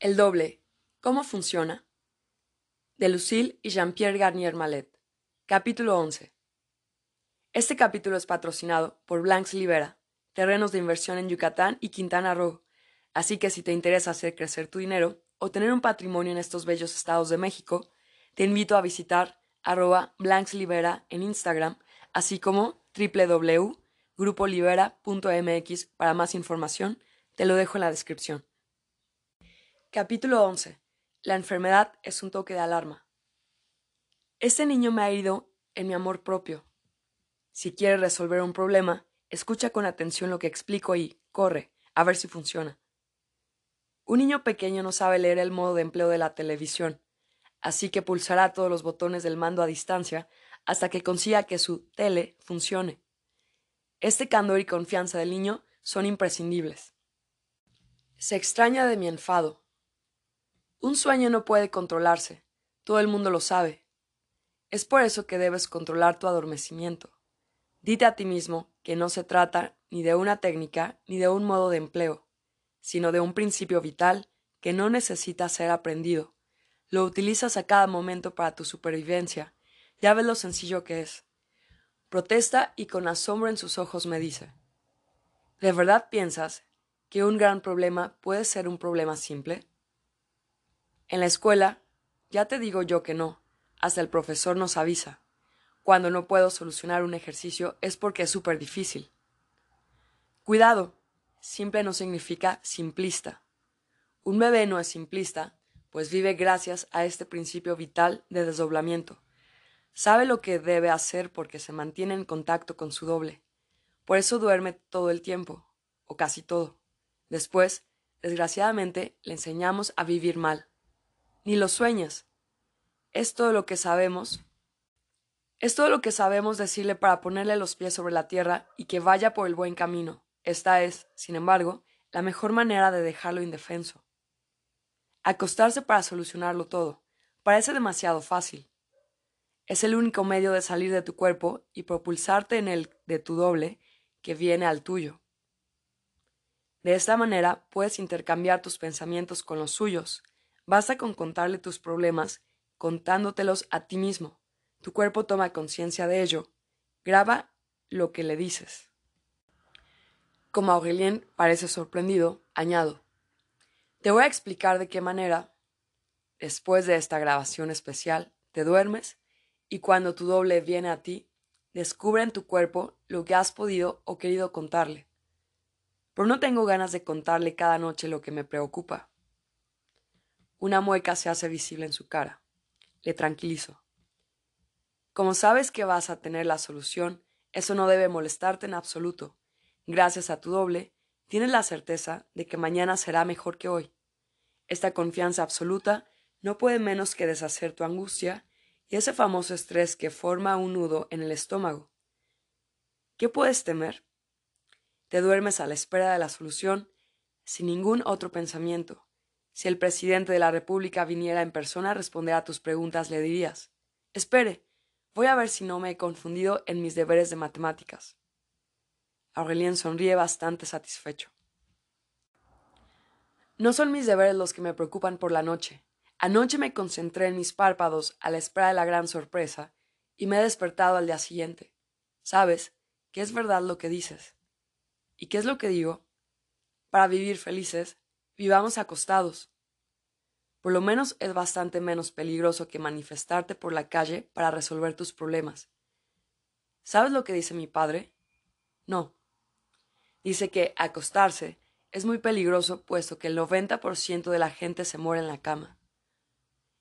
El doble. ¿Cómo funciona? De Lucille y Jean-Pierre Garnier Mallet. Capítulo 11. Este capítulo es patrocinado por Blanks Libera, terrenos de inversión en Yucatán y Quintana Roo. Así que si te interesa hacer crecer tu dinero o tener un patrimonio en estos bellos estados de México, te invito a visitar arroba Libera en Instagram, así como www.grupolibera.mx para más información. Te lo dejo en la descripción. Capítulo 11. La enfermedad es un toque de alarma. Este niño me ha herido en mi amor propio. Si quieres resolver un problema, escucha con atención lo que explico y corre, a ver si funciona. Un niño pequeño no sabe leer el modo de empleo de la televisión, así que pulsará todos los botones del mando a distancia hasta que consiga que su tele funcione. Este candor y confianza del niño son imprescindibles. Se extraña de mi enfado, un sueño no puede controlarse, todo el mundo lo sabe. Es por eso que debes controlar tu adormecimiento. Dite a ti mismo que no se trata ni de una técnica ni de un modo de empleo, sino de un principio vital que no necesita ser aprendido. Lo utilizas a cada momento para tu supervivencia. Ya ves lo sencillo que es. Protesta y con asombro en sus ojos me dice ¿De verdad piensas que un gran problema puede ser un problema simple? En la escuela, ya te digo yo que no, hasta el profesor nos avisa. Cuando no puedo solucionar un ejercicio es porque es súper difícil. Cuidado, simple no significa simplista. Un bebé no es simplista, pues vive gracias a este principio vital de desdoblamiento. Sabe lo que debe hacer porque se mantiene en contacto con su doble. Por eso duerme todo el tiempo, o casi todo. Después, desgraciadamente, le enseñamos a vivir mal ni lo sueñas. Es todo lo que sabemos. Es todo lo que sabemos decirle para ponerle los pies sobre la tierra y que vaya por el buen camino. Esta es, sin embargo, la mejor manera de dejarlo indefenso. Acostarse para solucionarlo todo parece demasiado fácil. Es el único medio de salir de tu cuerpo y propulsarte en el de tu doble que viene al tuyo. De esta manera puedes intercambiar tus pensamientos con los suyos, Basta con contarle tus problemas, contándotelos a ti mismo. Tu cuerpo toma conciencia de ello. Graba lo que le dices. Como Aurelien parece sorprendido, añado. Te voy a explicar de qué manera, después de esta grabación especial, te duermes y cuando tu doble viene a ti, descubre en tu cuerpo lo que has podido o querido contarle. Pero no tengo ganas de contarle cada noche lo que me preocupa. Una mueca se hace visible en su cara. Le tranquilizo. Como sabes que vas a tener la solución, eso no debe molestarte en absoluto. Gracias a tu doble, tienes la certeza de que mañana será mejor que hoy. Esta confianza absoluta no puede menos que deshacer tu angustia y ese famoso estrés que forma un nudo en el estómago. ¿Qué puedes temer? Te duermes a la espera de la solución sin ningún otro pensamiento. Si el presidente de la República viniera en persona a responder a tus preguntas, le dirías Espere, voy a ver si no me he confundido en mis deberes de matemáticas. Aurelien sonríe bastante satisfecho. No son mis deberes los que me preocupan por la noche. Anoche me concentré en mis párpados a la espera de la gran sorpresa y me he despertado al día siguiente. Sabes que es verdad lo que dices. ¿Y qué es lo que digo? Para vivir felices vivamos acostados. Por lo menos es bastante menos peligroso que manifestarte por la calle para resolver tus problemas. ¿Sabes lo que dice mi padre? No. Dice que acostarse es muy peligroso puesto que el 90% de la gente se muere en la cama.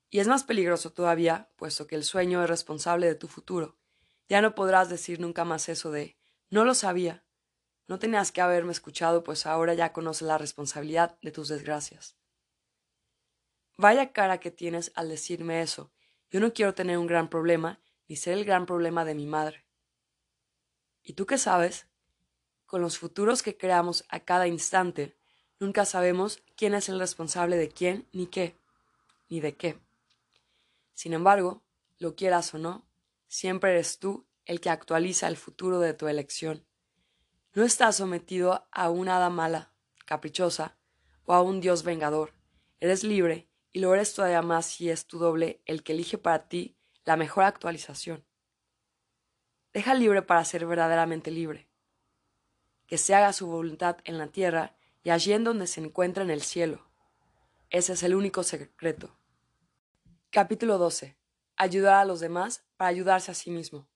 Y es más peligroso todavía puesto que el sueño es responsable de tu futuro. Ya no podrás decir nunca más eso de no lo sabía. No tenías que haberme escuchado, pues ahora ya conoces la responsabilidad de tus desgracias. Vaya cara que tienes al decirme eso. Yo no quiero tener un gran problema, ni ser el gran problema de mi madre. ¿Y tú qué sabes? Con los futuros que creamos a cada instante, nunca sabemos quién es el responsable de quién, ni qué, ni de qué. Sin embargo, lo quieras o no, siempre eres tú el que actualiza el futuro de tu elección. No estás sometido a una hada mala, caprichosa, o a un dios vengador. Eres libre y lo eres todavía más si es tu doble el que elige para ti la mejor actualización. Deja libre para ser verdaderamente libre. Que se haga su voluntad en la tierra y allí en donde se encuentra en el cielo. Ese es el único secreto. Capítulo 12. Ayudar a los demás para ayudarse a sí mismo.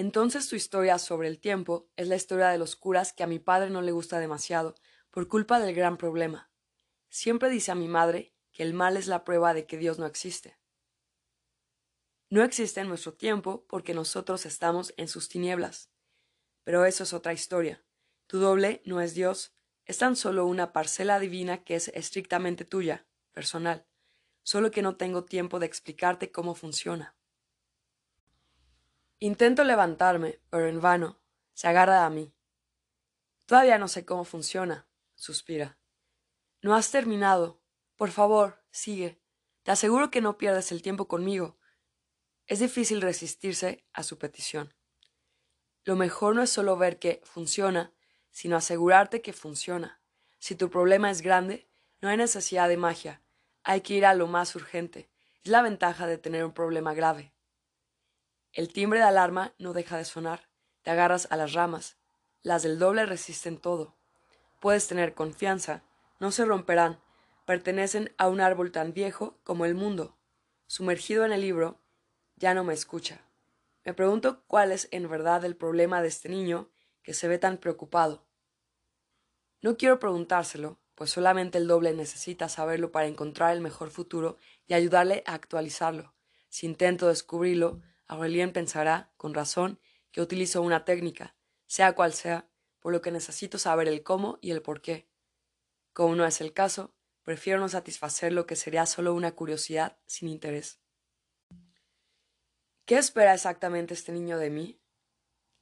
Entonces tu historia sobre el tiempo es la historia de los curas que a mi padre no le gusta demasiado por culpa del gran problema. Siempre dice a mi madre que el mal es la prueba de que Dios no existe. No existe en nuestro tiempo porque nosotros estamos en sus tinieblas. Pero eso es otra historia. Tu doble no es Dios, es tan solo una parcela divina que es estrictamente tuya, personal, solo que no tengo tiempo de explicarte cómo funciona. Intento levantarme, pero en vano. Se agarra a mí. Todavía no sé cómo funciona, suspira. No has terminado. Por favor, sigue. Te aseguro que no pierdes el tiempo conmigo. Es difícil resistirse a su petición. Lo mejor no es solo ver que funciona, sino asegurarte que funciona. Si tu problema es grande, no hay necesidad de magia. Hay que ir a lo más urgente. Es la ventaja de tener un problema grave. El timbre de alarma no deja de sonar. Te agarras a las ramas. Las del doble resisten todo. Puedes tener confianza. No se romperán. Pertenecen a un árbol tan viejo como el mundo. Sumergido en el libro, ya no me escucha. Me pregunto cuál es en verdad el problema de este niño que se ve tan preocupado. No quiero preguntárselo, pues solamente el doble necesita saberlo para encontrar el mejor futuro y ayudarle a actualizarlo. Si intento descubrirlo, Aurelien pensará, con razón, que utilizo una técnica, sea cual sea, por lo que necesito saber el cómo y el por qué. Como no es el caso, prefiero no satisfacer lo que sería solo una curiosidad sin interés. ¿Qué espera exactamente este niño de mí?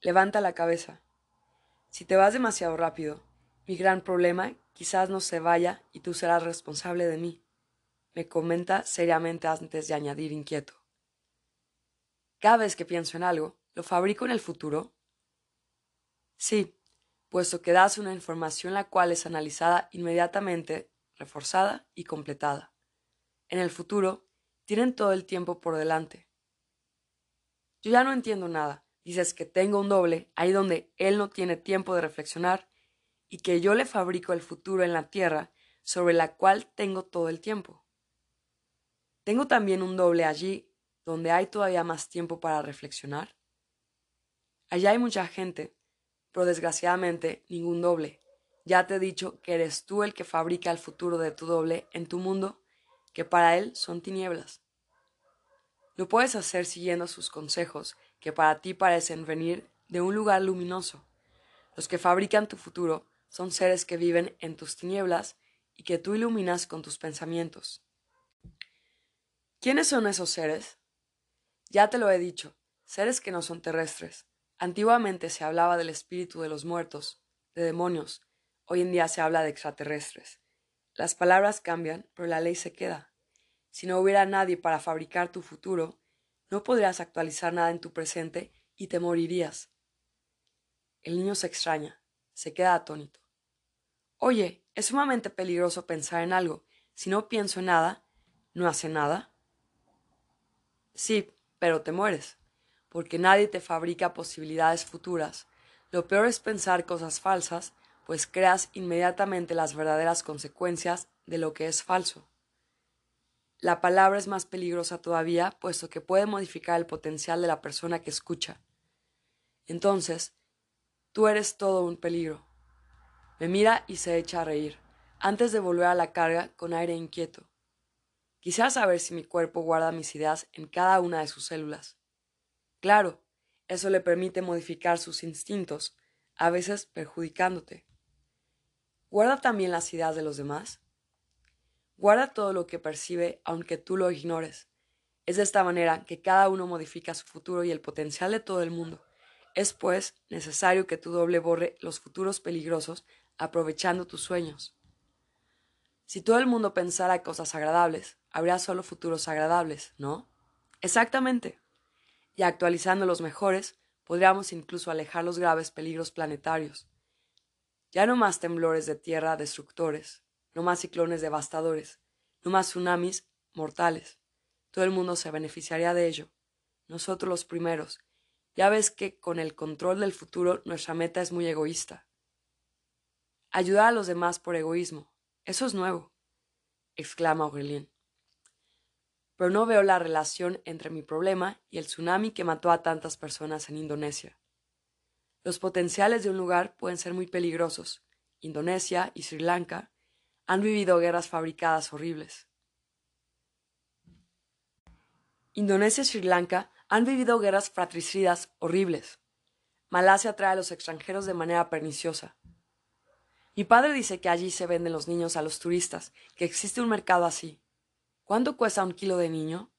Levanta la cabeza. Si te vas demasiado rápido, mi gran problema quizás no se vaya y tú serás responsable de mí, me comenta seriamente antes de añadir inquieto. Cada vez que pienso en algo, ¿lo fabrico en el futuro? Sí, puesto que das una información la cual es analizada inmediatamente, reforzada y completada. En el futuro, tienen todo el tiempo por delante. Yo ya no entiendo nada. Dices que tengo un doble ahí donde él no tiene tiempo de reflexionar y que yo le fabrico el futuro en la tierra sobre la cual tengo todo el tiempo. Tengo también un doble allí donde hay todavía más tiempo para reflexionar? Allá hay mucha gente, pero desgraciadamente ningún doble. Ya te he dicho que eres tú el que fabrica el futuro de tu doble en tu mundo, que para él son tinieblas. Lo puedes hacer siguiendo sus consejos, que para ti parecen venir de un lugar luminoso. Los que fabrican tu futuro son seres que viven en tus tinieblas y que tú iluminas con tus pensamientos. ¿Quiénes son esos seres? Ya te lo he dicho, seres que no son terrestres. Antiguamente se hablaba del espíritu de los muertos, de demonios. Hoy en día se habla de extraterrestres. Las palabras cambian, pero la ley se queda. Si no hubiera nadie para fabricar tu futuro, no podrías actualizar nada en tu presente y te morirías. El niño se extraña, se queda atónito. Oye, es sumamente peligroso pensar en algo. Si no pienso en nada, ¿no hace nada? Sí, pero te mueres, porque nadie te fabrica posibilidades futuras. Lo peor es pensar cosas falsas, pues creas inmediatamente las verdaderas consecuencias de lo que es falso. La palabra es más peligrosa todavía, puesto que puede modificar el potencial de la persona que escucha. Entonces, tú eres todo un peligro. Me mira y se echa a reír, antes de volver a la carga con aire inquieto. Quisiera saber si mi cuerpo guarda mis ideas en cada una de sus células. Claro, eso le permite modificar sus instintos, a veces perjudicándote. ¿Guarda también las ideas de los demás? Guarda todo lo que percibe aunque tú lo ignores. Es de esta manera que cada uno modifica su futuro y el potencial de todo el mundo. Es, pues, necesario que tu doble borre los futuros peligrosos aprovechando tus sueños. Si todo el mundo pensara cosas agradables, habría solo futuros agradables, ¿no? Exactamente. Y actualizando los mejores, podríamos incluso alejar los graves peligros planetarios. Ya no más temblores de tierra destructores, no más ciclones devastadores, no más tsunamis mortales. Todo el mundo se beneficiaría de ello. Nosotros los primeros. Ya ves que con el control del futuro nuestra meta es muy egoísta. Ayudar a los demás por egoísmo. Eso es nuevo, exclama Aurelien. Pero no veo la relación entre mi problema y el tsunami que mató a tantas personas en Indonesia. Los potenciales de un lugar pueden ser muy peligrosos. Indonesia y Sri Lanka han vivido guerras fabricadas horribles. Indonesia y Sri Lanka han vivido guerras fratricidas horribles. Malasia atrae a los extranjeros de manera perniciosa. Mi padre dice que allí se venden los niños a los turistas, que existe un mercado así. ¿Cuánto cuesta un kilo de niño?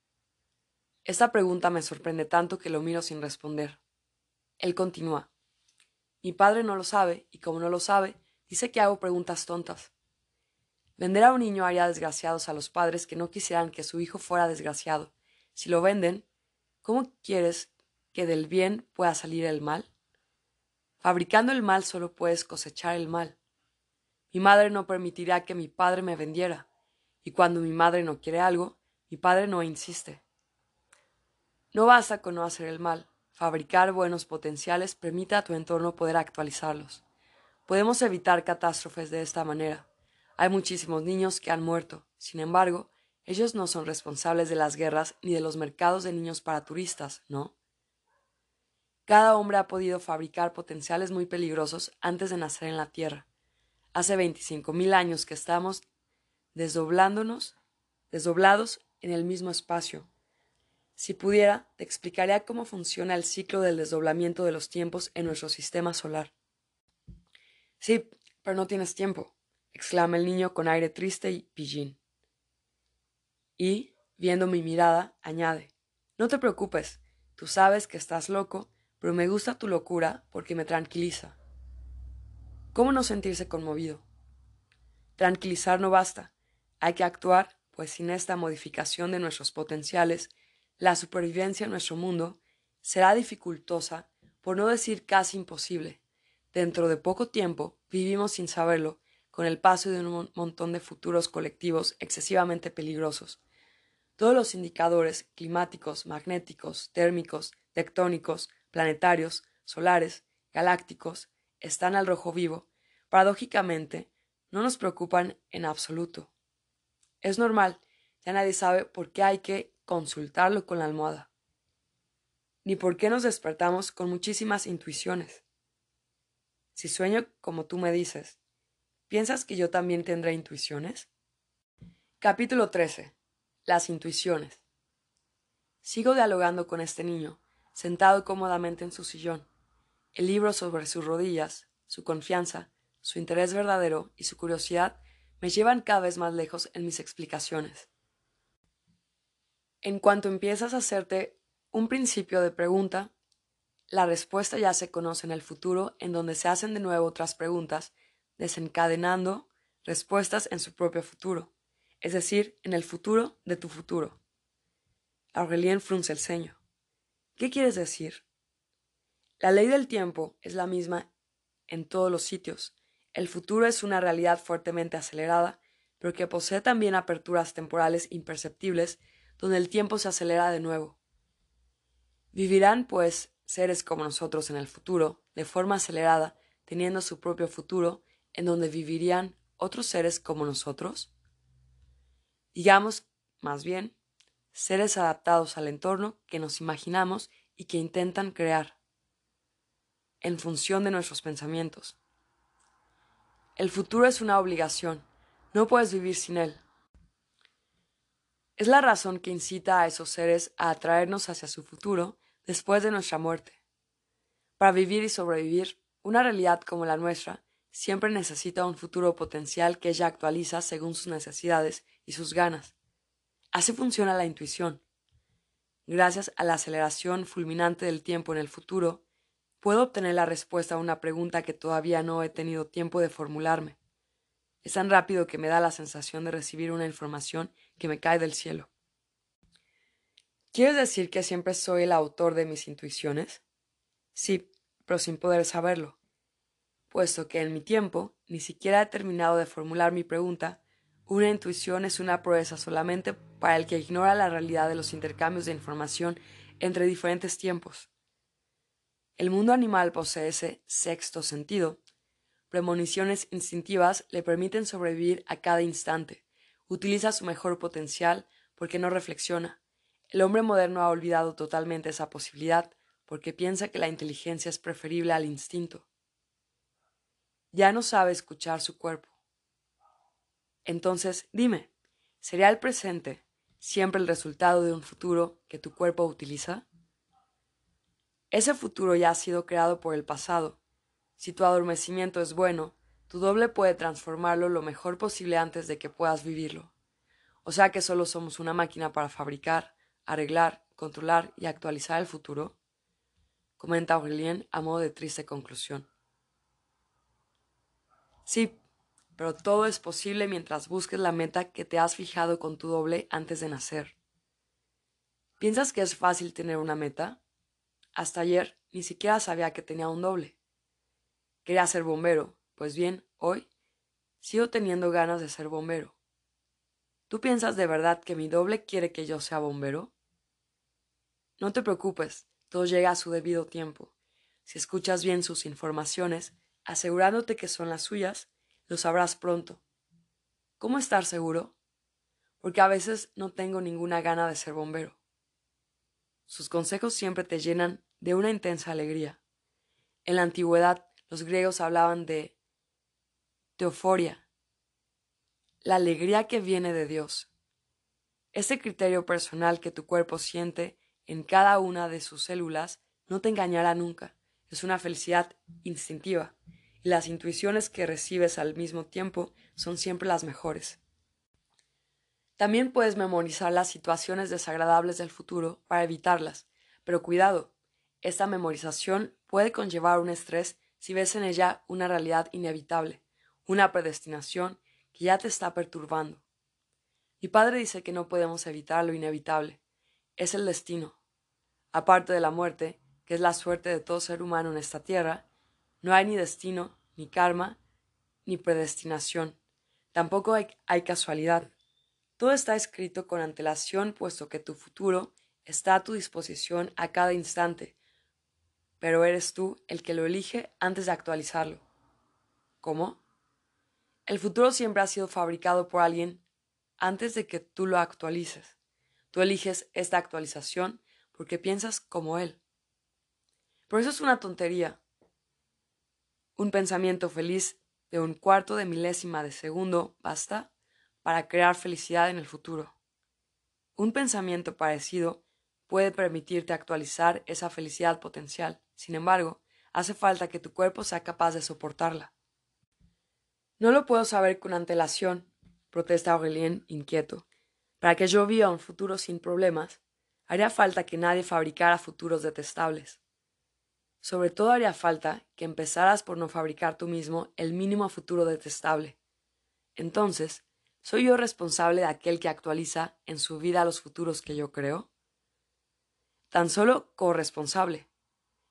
Esta pregunta me sorprende tanto que lo miro sin responder. Él continúa. Mi padre no lo sabe, y como no lo sabe, dice que hago preguntas tontas. Vender a un niño haría desgraciados a los padres que no quisieran que su hijo fuera desgraciado. Si lo venden, ¿cómo quieres que del bien pueda salir el mal? Fabricando el mal solo puedes cosechar el mal. Mi madre no permitirá que mi padre me vendiera, y cuando mi madre no quiere algo, mi padre no insiste. No basta con no hacer el mal, fabricar buenos potenciales permite a tu entorno poder actualizarlos. Podemos evitar catástrofes de esta manera. Hay muchísimos niños que han muerto. Sin embargo, ellos no son responsables de las guerras ni de los mercados de niños para turistas, ¿no? Cada hombre ha podido fabricar potenciales muy peligrosos antes de nacer en la Tierra. Hace veinticinco mil años que estamos desdoblándonos, desdoblados en el mismo espacio. Si pudiera, te explicaría cómo funciona el ciclo del desdoblamiento de los tiempos en nuestro sistema solar. Sí, pero no tienes tiempo exclama el niño con aire triste y pillín. Y, viendo mi mirada, añade No te preocupes, tú sabes que estás loco, pero me gusta tu locura porque me tranquiliza. ¿Cómo no sentirse conmovido? Tranquilizar no basta, hay que actuar, pues sin esta modificación de nuestros potenciales, la supervivencia en nuestro mundo será dificultosa, por no decir casi imposible. Dentro de poco tiempo, vivimos sin saberlo, con el paso de un montón de futuros colectivos excesivamente peligrosos. Todos los indicadores climáticos, magnéticos, térmicos, tectónicos, planetarios, solares, galácticos, están al rojo vivo. Paradójicamente, no nos preocupan en absoluto. Es normal, ya nadie sabe por qué hay que consultarlo con la almohada, ni por qué nos despertamos con muchísimas intuiciones. Si sueño como tú me dices, ¿Piensas que yo también tendré intuiciones? Capítulo 13. Las intuiciones. Sigo dialogando con este niño, sentado cómodamente en su sillón. El libro sobre sus rodillas, su confianza, su interés verdadero y su curiosidad me llevan cada vez más lejos en mis explicaciones. En cuanto empiezas a hacerte un principio de pregunta, la respuesta ya se conoce en el futuro, en donde se hacen de nuevo otras preguntas desencadenando respuestas en su propio futuro, es decir, en el futuro de tu futuro. Aurelien frunce el ceño. ¿Qué quieres decir? La ley del tiempo es la misma en todos los sitios. El futuro es una realidad fuertemente acelerada, pero que posee también aperturas temporales imperceptibles donde el tiempo se acelera de nuevo. Vivirán, pues, seres como nosotros en el futuro, de forma acelerada, teniendo su propio futuro, en donde vivirían otros seres como nosotros? Digamos, más bien, seres adaptados al entorno que nos imaginamos y que intentan crear, en función de nuestros pensamientos. El futuro es una obligación, no puedes vivir sin él. Es la razón que incita a esos seres a atraernos hacia su futuro después de nuestra muerte. Para vivir y sobrevivir, una realidad como la nuestra siempre necesita un futuro potencial que ella actualiza según sus necesidades y sus ganas. Así funciona la intuición. Gracias a la aceleración fulminante del tiempo en el futuro, puedo obtener la respuesta a una pregunta que todavía no he tenido tiempo de formularme. Es tan rápido que me da la sensación de recibir una información que me cae del cielo. ¿Quieres decir que siempre soy el autor de mis intuiciones? Sí, pero sin poder saberlo. puesto que en mi tiempo ni siquiera he terminado de formular mi pregunta, una intuición es una proeza solamente para el que ignora la realidad de los intercambios de información entre diferentes tiempos. El mundo animal posee ese sexto sentido. Premoniciones instintivas le permiten sobrevivir a cada instante. Utiliza su mejor potencial porque no reflexiona. El hombre moderno ha olvidado totalmente esa posibilidad porque piensa que la inteligencia es preferible al instinto. Ya no sabe escuchar su cuerpo. Entonces, dime, ¿sería el presente siempre el resultado de un futuro que tu cuerpo utiliza? Ese futuro ya ha sido creado por el pasado. Si tu adormecimiento es bueno, tu doble puede transformarlo lo mejor posible antes de que puedas vivirlo. O sea que solo somos una máquina para fabricar, arreglar, controlar y actualizar el futuro, comenta Aurelien a modo de triste conclusión. Sí, pero todo es posible mientras busques la meta que te has fijado con tu doble antes de nacer. ¿Piensas que es fácil tener una meta? Hasta ayer ni siquiera sabía que tenía un doble. Quería ser bombero, pues bien, hoy sigo teniendo ganas de ser bombero. ¿Tú piensas de verdad que mi doble quiere que yo sea bombero? No te preocupes, todo llega a su debido tiempo. Si escuchas bien sus informaciones, asegurándote que son las suyas, lo sabrás pronto. ¿Cómo estar seguro? Porque a veces no tengo ninguna gana de ser bombero. Sus consejos siempre te llenan de una intensa alegría. En la antigüedad los griegos hablaban de teoforia, la alegría que viene de Dios. Ese criterio personal que tu cuerpo siente en cada una de sus células no te engañará nunca. Es una felicidad instintiva y las intuiciones que recibes al mismo tiempo son siempre las mejores. También puedes memorizar las situaciones desagradables del futuro para evitarlas, pero cuidado, esta memorización puede conllevar un estrés si ves en ella una realidad inevitable, una predestinación que ya te está perturbando. Mi padre dice que no podemos evitar lo inevitable, es el destino. Aparte de la muerte, que es la suerte de todo ser humano en esta tierra, no hay ni destino, ni karma, ni predestinación. Tampoco hay, hay casualidad. Todo está escrito con antelación, puesto que tu futuro está a tu disposición a cada instante, pero eres tú el que lo elige antes de actualizarlo. ¿Cómo? El futuro siempre ha sido fabricado por alguien antes de que tú lo actualices. Tú eliges esta actualización porque piensas como él. Por eso es una tontería. Un pensamiento feliz de un cuarto de milésima de segundo basta para crear felicidad en el futuro. Un pensamiento parecido puede permitirte actualizar esa felicidad potencial. Sin embargo, hace falta que tu cuerpo sea capaz de soportarla. No lo puedo saber con antelación, protesta Aurelien inquieto. Para que yo viva un futuro sin problemas, haría falta que nadie fabricara futuros detestables. Sobre todo haría falta que empezaras por no fabricar tú mismo el mínimo futuro detestable. Entonces, ¿Soy yo responsable de aquel que actualiza en su vida los futuros que yo creo? Tan solo corresponsable.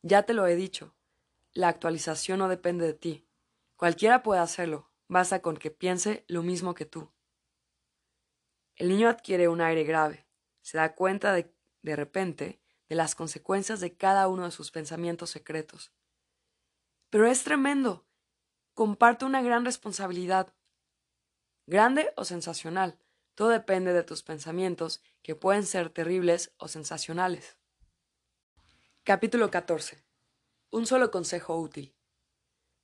Ya te lo he dicho, la actualización no depende de ti. Cualquiera puede hacerlo, basta con que piense lo mismo que tú. El niño adquiere un aire grave, se da cuenta de, de repente de las consecuencias de cada uno de sus pensamientos secretos. Pero es tremendo. Comparto una gran responsabilidad grande o sensacional. Todo depende de tus pensamientos, que pueden ser terribles o sensacionales. Capítulo 14. Un solo consejo útil.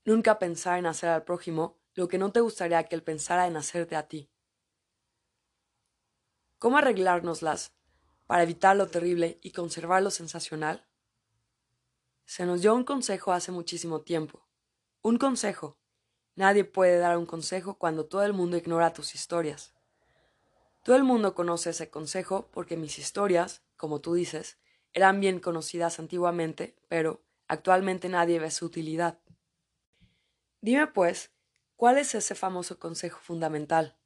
Nunca pensar en hacer al prójimo lo que no te gustaría que él pensara en hacerte a ti. ¿Cómo arreglárnoslas para evitar lo terrible y conservar lo sensacional? Se nos dio un consejo hace muchísimo tiempo. Un consejo Nadie puede dar un consejo cuando todo el mundo ignora tus historias. Todo el mundo conoce ese consejo porque mis historias, como tú dices, eran bien conocidas antiguamente, pero actualmente nadie ve su utilidad. Dime, pues, ¿cuál es ese famoso consejo fundamental?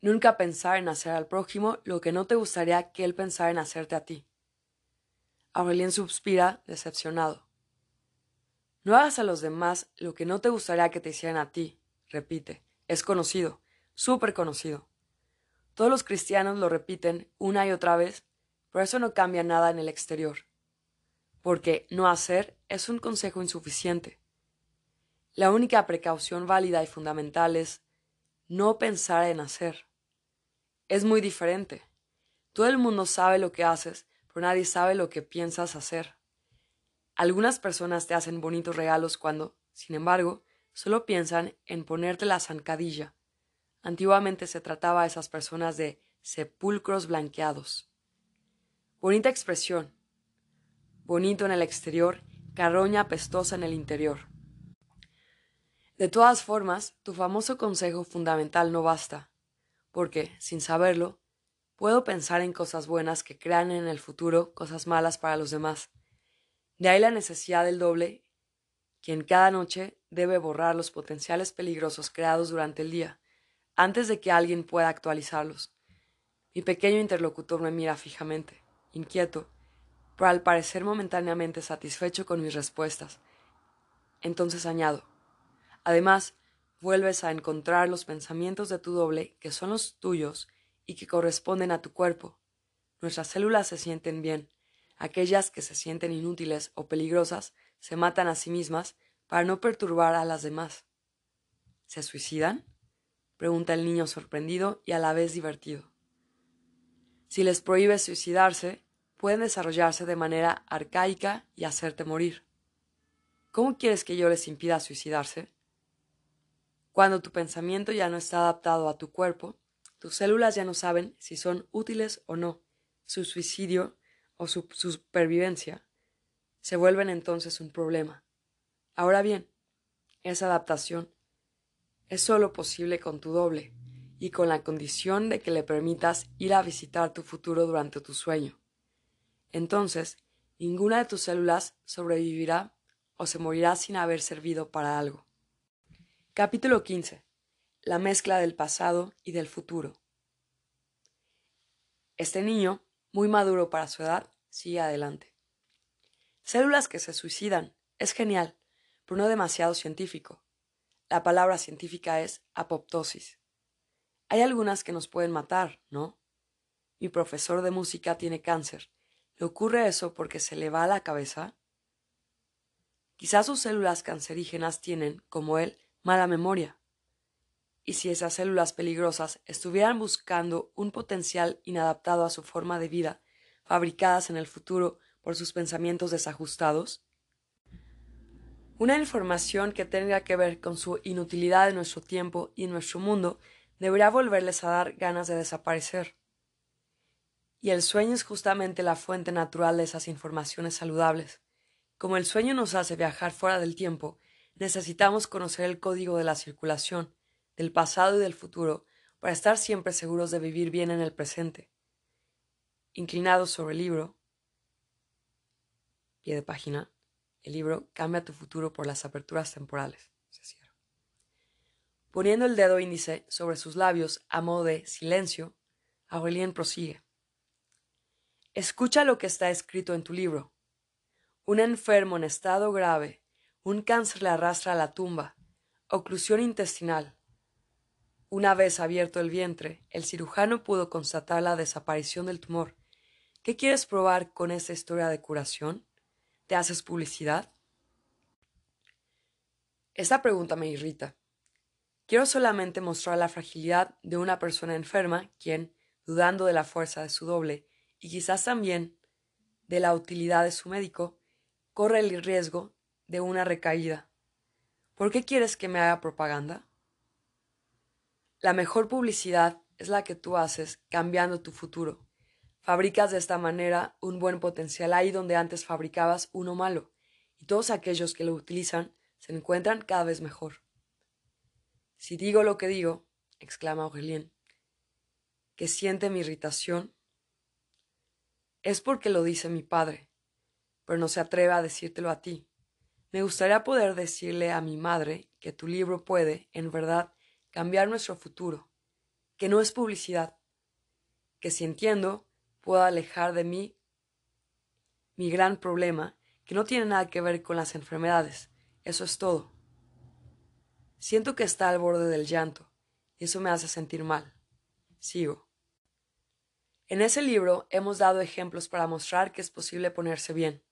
Nunca pensar en hacer al prójimo lo que no te gustaría que él pensara en hacerte a ti. Aurelien suspira, decepcionado. No hagas a los demás lo que no te gustaría que te hicieran a ti, repite. Es conocido, súper conocido. Todos los cristianos lo repiten una y otra vez, pero eso no cambia nada en el exterior. Porque no hacer es un consejo insuficiente. La única precaución válida y fundamental es no pensar en hacer. Es muy diferente. Todo el mundo sabe lo que haces, pero nadie sabe lo que piensas hacer. Algunas personas te hacen bonitos regalos cuando, sin embargo, solo piensan en ponerte la zancadilla. Antiguamente se trataba a esas personas de sepulcros blanqueados. Bonita expresión. Bonito en el exterior, carroña pestosa en el interior. De todas formas, tu famoso consejo fundamental no basta, porque, sin saberlo, puedo pensar en cosas buenas que crean en el futuro cosas malas para los demás. De ahí la necesidad del doble, quien cada noche debe borrar los potenciales peligrosos creados durante el día, antes de que alguien pueda actualizarlos. Mi pequeño interlocutor me mira fijamente, inquieto, pero al parecer momentáneamente satisfecho con mis respuestas. Entonces añado, además, vuelves a encontrar los pensamientos de tu doble que son los tuyos y que corresponden a tu cuerpo. Nuestras células se sienten bien, Aquellas que se sienten inútiles o peligrosas se matan a sí mismas para no perturbar a las demás. ¿Se suicidan? pregunta el niño sorprendido y a la vez divertido. Si les prohíbes suicidarse, pueden desarrollarse de manera arcaica y hacerte morir. ¿Cómo quieres que yo les impida suicidarse? Cuando tu pensamiento ya no está adaptado a tu cuerpo, tus células ya no saben si son útiles o no. Su suicidio o su supervivencia se vuelven entonces un problema. Ahora bien, esa adaptación es sólo posible con tu doble y con la condición de que le permitas ir a visitar tu futuro durante tu sueño. Entonces, ninguna de tus células sobrevivirá o se morirá sin haber servido para algo. Capítulo 15. La mezcla del pasado y del futuro. Este niño muy maduro para su edad, sigue adelante. Células que se suicidan. Es genial, pero no demasiado científico. La palabra científica es apoptosis. Hay algunas que nos pueden matar, ¿no? Mi profesor de música tiene cáncer. ¿Le ocurre eso porque se le va a la cabeza? Quizás sus células cancerígenas tienen, como él, mala memoria y si esas células peligrosas estuvieran buscando un potencial inadaptado a su forma de vida, fabricadas en el futuro por sus pensamientos desajustados? Una información que tenga que ver con su inutilidad en nuestro tiempo y en nuestro mundo debería volverles a dar ganas de desaparecer. Y el sueño es justamente la fuente natural de esas informaciones saludables. Como el sueño nos hace viajar fuera del tiempo, necesitamos conocer el código de la circulación, del pasado y del futuro, para estar siempre seguros de vivir bien en el presente. Inclinado sobre el libro, pie de página, el libro Cambia tu futuro por las aperturas temporales. Se cierra. Poniendo el dedo índice sobre sus labios a modo de silencio, Aurelien prosigue. Escucha lo que está escrito en tu libro. Un enfermo en estado grave, un cáncer le arrastra a la tumba, oclusión intestinal, una vez abierto el vientre, el cirujano pudo constatar la desaparición del tumor. ¿Qué quieres probar con esta historia de curación? ¿Te haces publicidad? Esta pregunta me irrita. Quiero solamente mostrar la fragilidad de una persona enferma quien, dudando de la fuerza de su doble y quizás también de la utilidad de su médico, corre el riesgo de una recaída. ¿Por qué quieres que me haga propaganda? La mejor publicidad es la que tú haces cambiando tu futuro. Fabricas de esta manera un buen potencial ahí donde antes fabricabas uno malo, y todos aquellos que lo utilizan se encuentran cada vez mejor. Si digo lo que digo, exclama Aurelien, que siente mi irritación, es porque lo dice mi padre, pero no se atreve a decírtelo a ti. Me gustaría poder decirle a mi madre que tu libro puede, en verdad, cambiar nuestro futuro, que no es publicidad, que si entiendo, puedo alejar de mí mi gran problema, que no tiene nada que ver con las enfermedades, Eso es todo. Siento que está al borde del llanto, y eso me hace sentir mal. Sigo. En ese libro hemos dado ejemplos para mostrar que es posible ponerse bien.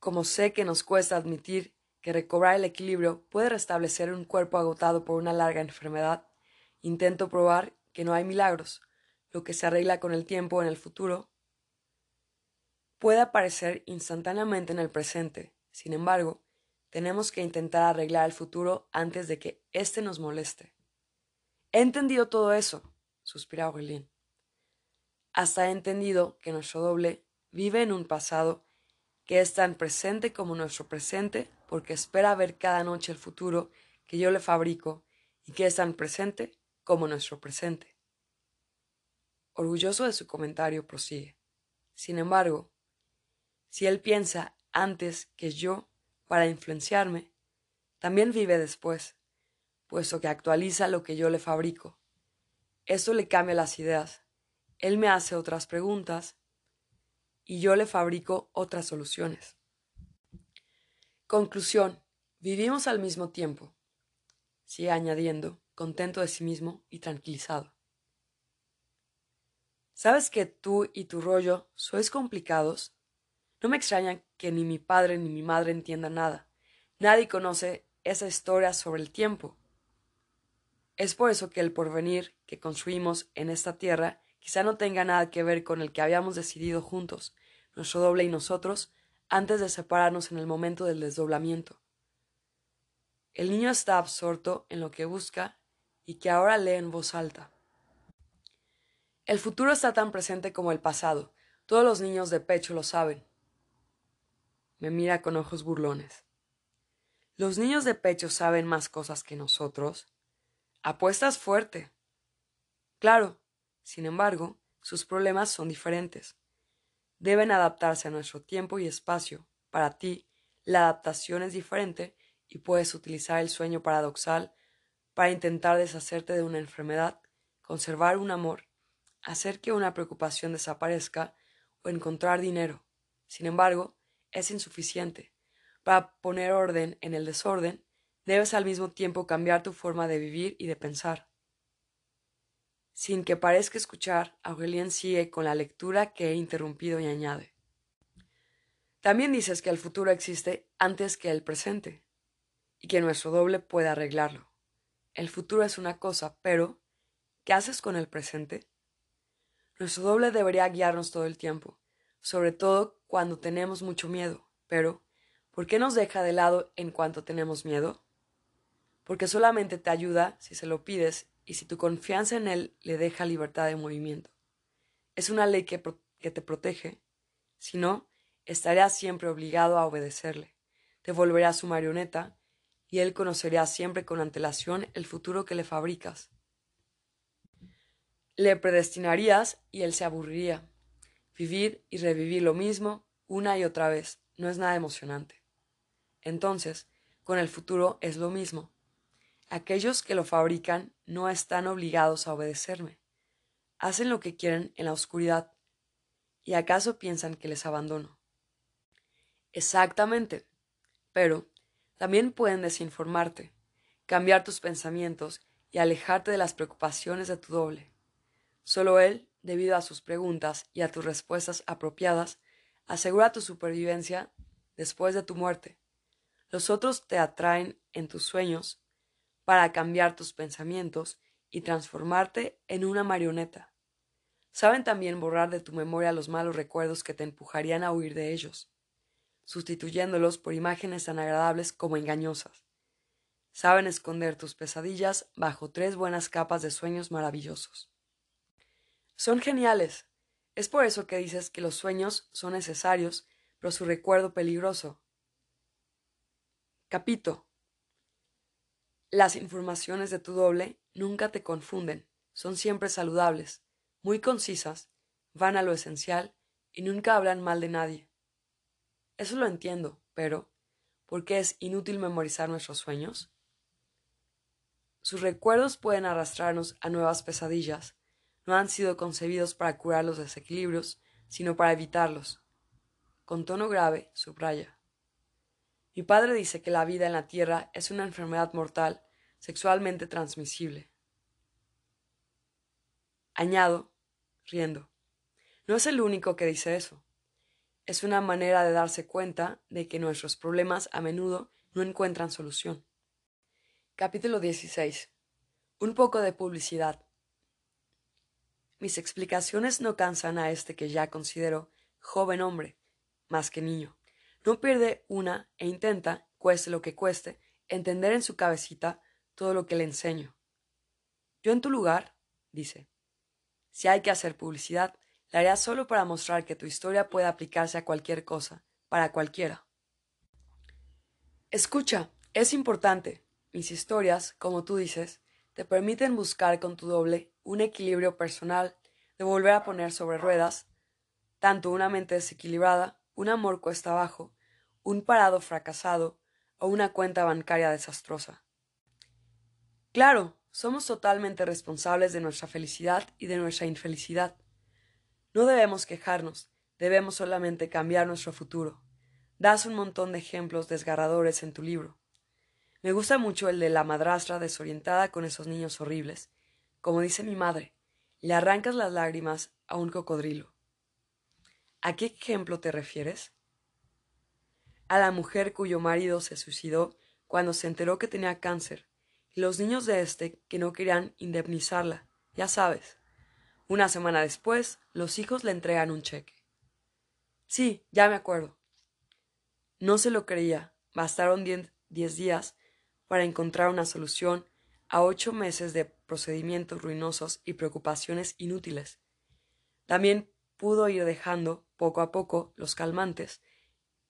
Como sé que nos cuesta admitir que recobrar el equilibrio puede restablecer un cuerpo agotado por una larga enfermedad, intento probar que no hay milagros, lo que se arregla con el tiempo en el futuro puede aparecer instantáneamente en el presente. Sin embargo, tenemos que intentar arreglar el futuro antes de que éste nos moleste. He entendido todo eso, suspira Aurelien. Hasta he entendido que nuestro doble vive en un pasado que es tan presente como nuestro presente porque espera ver cada noche el futuro que yo le fabrico y que es tan presente como nuestro presente. Orgulloso de su comentario, prosigue. Sin embargo, si él piensa antes que yo para influenciarme, también vive después, puesto que actualiza lo que yo le fabrico. Eso le cambia las ideas. Él me hace otras preguntas y yo le fabrico otras soluciones. Conclusión. Vivimos al mismo tiempo. Sigue añadiendo, contento de sí mismo y tranquilizado. ¿Sabes que tú y tu rollo sois complicados? No me extraña que ni mi padre ni mi madre entiendan nada. Nadie conoce esa historia sobre el tiempo. Es por eso que el porvenir que construimos en esta tierra quizá no tenga nada que ver con el que habíamos decidido juntos, nuestro doble y nosotros, antes de separarnos en el momento del desdoblamiento. El niño está absorto en lo que busca y que ahora lee en voz alta. El futuro está tan presente como el pasado. Todos los niños de pecho lo saben. Me mira con ojos burlones. ¿Los niños de pecho saben más cosas que nosotros? Apuestas fuerte. Claro, sin embargo, sus problemas son diferentes deben adaptarse a nuestro tiempo y espacio. Para ti, la adaptación es diferente y puedes utilizar el sueño paradoxal para intentar deshacerte de una enfermedad, conservar un amor, hacer que una preocupación desaparezca o encontrar dinero. Sin embargo, es insuficiente. Para poner orden en el desorden, debes al mismo tiempo cambiar tu forma de vivir y de pensar. Sin que parezca escuchar, Aurelien sigue con la lectura que he interrumpido y añade. También dices que el futuro existe antes que el presente, y que nuestro doble puede arreglarlo. El futuro es una cosa, pero ¿qué haces con el presente? Nuestro doble debería guiarnos todo el tiempo, sobre todo cuando tenemos mucho miedo, pero ¿por qué nos deja de lado en cuanto tenemos miedo? Porque solamente te ayuda si se lo pides y si tu confianza en Él le deja libertad de movimiento. Es una ley que, te protege. Si no, estarás siempre obligado a obedecerle. Te volverás su marioneta y Él conocerá siempre con antelación el futuro que le fabricas. Le predestinarías y Él se aburriría. Vivir y revivir lo mismo una y otra vez no es nada emocionante. Entonces, con el futuro es lo mismo. Aquellos que lo fabrican no están obligados a obedecerme. Hacen lo que quieren en la oscuridad. ¿Y acaso piensan que les abandono? Exactamente. Pero también pueden desinformarte, cambiar tus pensamientos y alejarte de las preocupaciones de tu doble. Solo él, debido a sus preguntas y a tus respuestas apropiadas, asegura tu supervivencia después de tu muerte. Los otros te atraen en tus sueños para cambiar tus pensamientos y transformarte en una marioneta. Saben también borrar de tu memoria los malos recuerdos que te empujarían a huir de ellos, sustituyéndolos por imágenes tan agradables como engañosas. Saben esconder tus pesadillas bajo tres buenas capas de sueños maravillosos. Son geniales. Es por eso que dices que los sueños son necesarios, pero su recuerdo peligroso. Capito. Las informaciones de tu doble nunca te confunden, son siempre saludables, muy concisas, van a lo esencial y nunca hablan mal de nadie. Eso lo entiendo, pero ¿por qué es inútil memorizar nuestros sueños? Sus recuerdos pueden arrastrarnos a nuevas pesadillas, no han sido concebidos para curar los desequilibrios, sino para evitarlos. Con tono grave, subraya. Mi padre dice que la vida en la Tierra es una enfermedad mortal, sexualmente transmisible. Añado, riendo. No es el único que dice eso. Es una manera de darse cuenta de que nuestros problemas a menudo no encuentran solución. Capítulo 16. Un poco de publicidad. Mis explicaciones no cansan a este que ya considero joven hombre, más que niño. No pierde una e intenta, cueste lo que cueste, entender en su cabecita todo lo que le enseño. Yo en tu lugar, dice, si hay que hacer publicidad, la haría solo para mostrar que tu historia puede aplicarse a cualquier cosa, para cualquiera. Escucha, es importante. Mis historias, como tú dices, te permiten buscar con tu doble un equilibrio personal, de volver a poner sobre ruedas, tanto una mente desequilibrada, un amor cuesta abajo, un parado fracasado o una cuenta bancaria desastrosa. Claro, somos totalmente responsables de nuestra felicidad y de nuestra infelicidad. No debemos quejarnos, debemos solamente cambiar nuestro futuro. Das un montón de ejemplos desgarradores en tu libro. Me gusta mucho el de la madrastra desorientada con esos niños horribles. Como dice mi madre, le arrancas las lágrimas a un cocodrilo. ¿A qué ejemplo te refieres? A la mujer cuyo marido se suicidó cuando se enteró que tenía cáncer, y los niños de éste que no querían indemnizarla, ya sabes. Una semana después, los hijos le entregan un cheque. Sí, ya me acuerdo. No se lo creía. Bastaron diez días para encontrar una solución a ocho meses de procedimientos ruinosos y preocupaciones inútiles. También pudo ir dejando, poco a poco, los calmantes.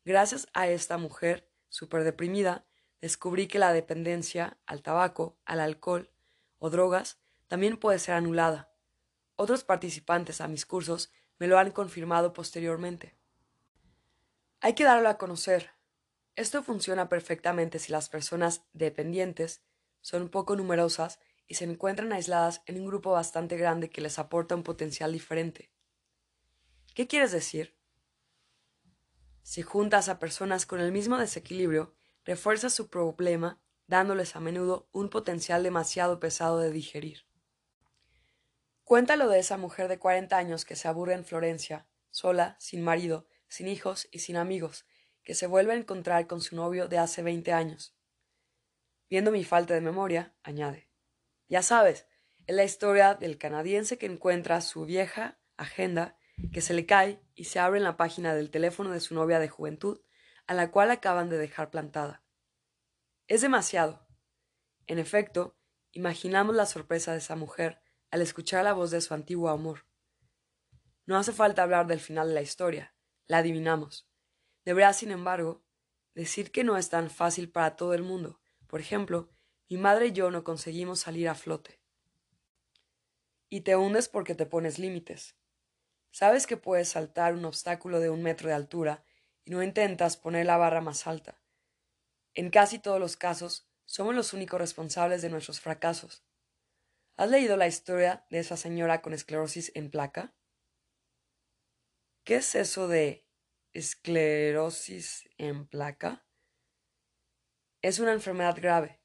Gracias a esta mujer, súper deprimida, descubrí que la dependencia al tabaco, al alcohol o drogas también puede ser anulada. Otros participantes a mis cursos me lo han confirmado posteriormente. Hay que darlo a conocer, esto funciona perfectamente si las personas dependientes son poco numerosas y se encuentran aisladas en un grupo bastante grande que les aporta un potencial diferente. ¿Qué quieres decir? Si juntas a personas con el mismo desequilibrio, refuerzas su problema dándoles a menudo un potencial demasiado pesado de digerir. Cuéntalo de esa mujer de cuarenta años que se aburre en Florencia, sola, sin marido, sin hijos y sin amigos, que se vuelve a encontrar con su novio de hace veinte años. Viendo mi falta de memoria, añade. Ya sabes, es la historia del canadiense que encuentra su vieja agenda, que se le cae y se abre en la página del teléfono de su novia de juventud, a la cual acaban de dejar plantada. Es demasiado. En efecto, imaginamos la sorpresa de esa mujer al escuchar la voz de su antiguo amor. No hace falta hablar del final de la historia, la adivinamos. Deberá, sin embargo, decir que no es tan fácil para todo el mundo. Por ejemplo, mi madre y yo no conseguimos salir a flote. Y te hundes porque te pones límites. Sabes que puedes saltar un obstáculo de un metro de altura y no intentas poner la barra más alta. En casi todos los casos, somos los únicos responsables de nuestros fracasos. ¿Has leído la historia de esa señora con esclerosis en placa? ¿Qué es eso de esclerosis en placa es una enfermedad grave.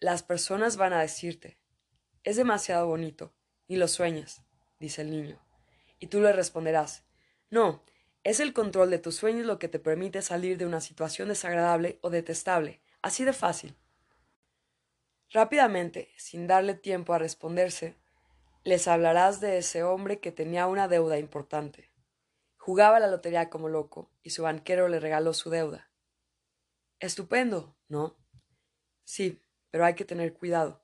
Las personas van a decirte, es demasiado bonito, ni lo sueñas, dice el niño. Y tú le responderás, no, es el control de tus sueños lo que te permite salir de una situación desagradable o detestable, así de fácil. Rápidamente, sin darle tiempo a responderse, les hablarás de ese hombre que tenía una deuda importante. Jugaba la lotería como loco, y su banquero le regaló su deuda. Estupendo, ¿no? Sí, pero hay que tener cuidado,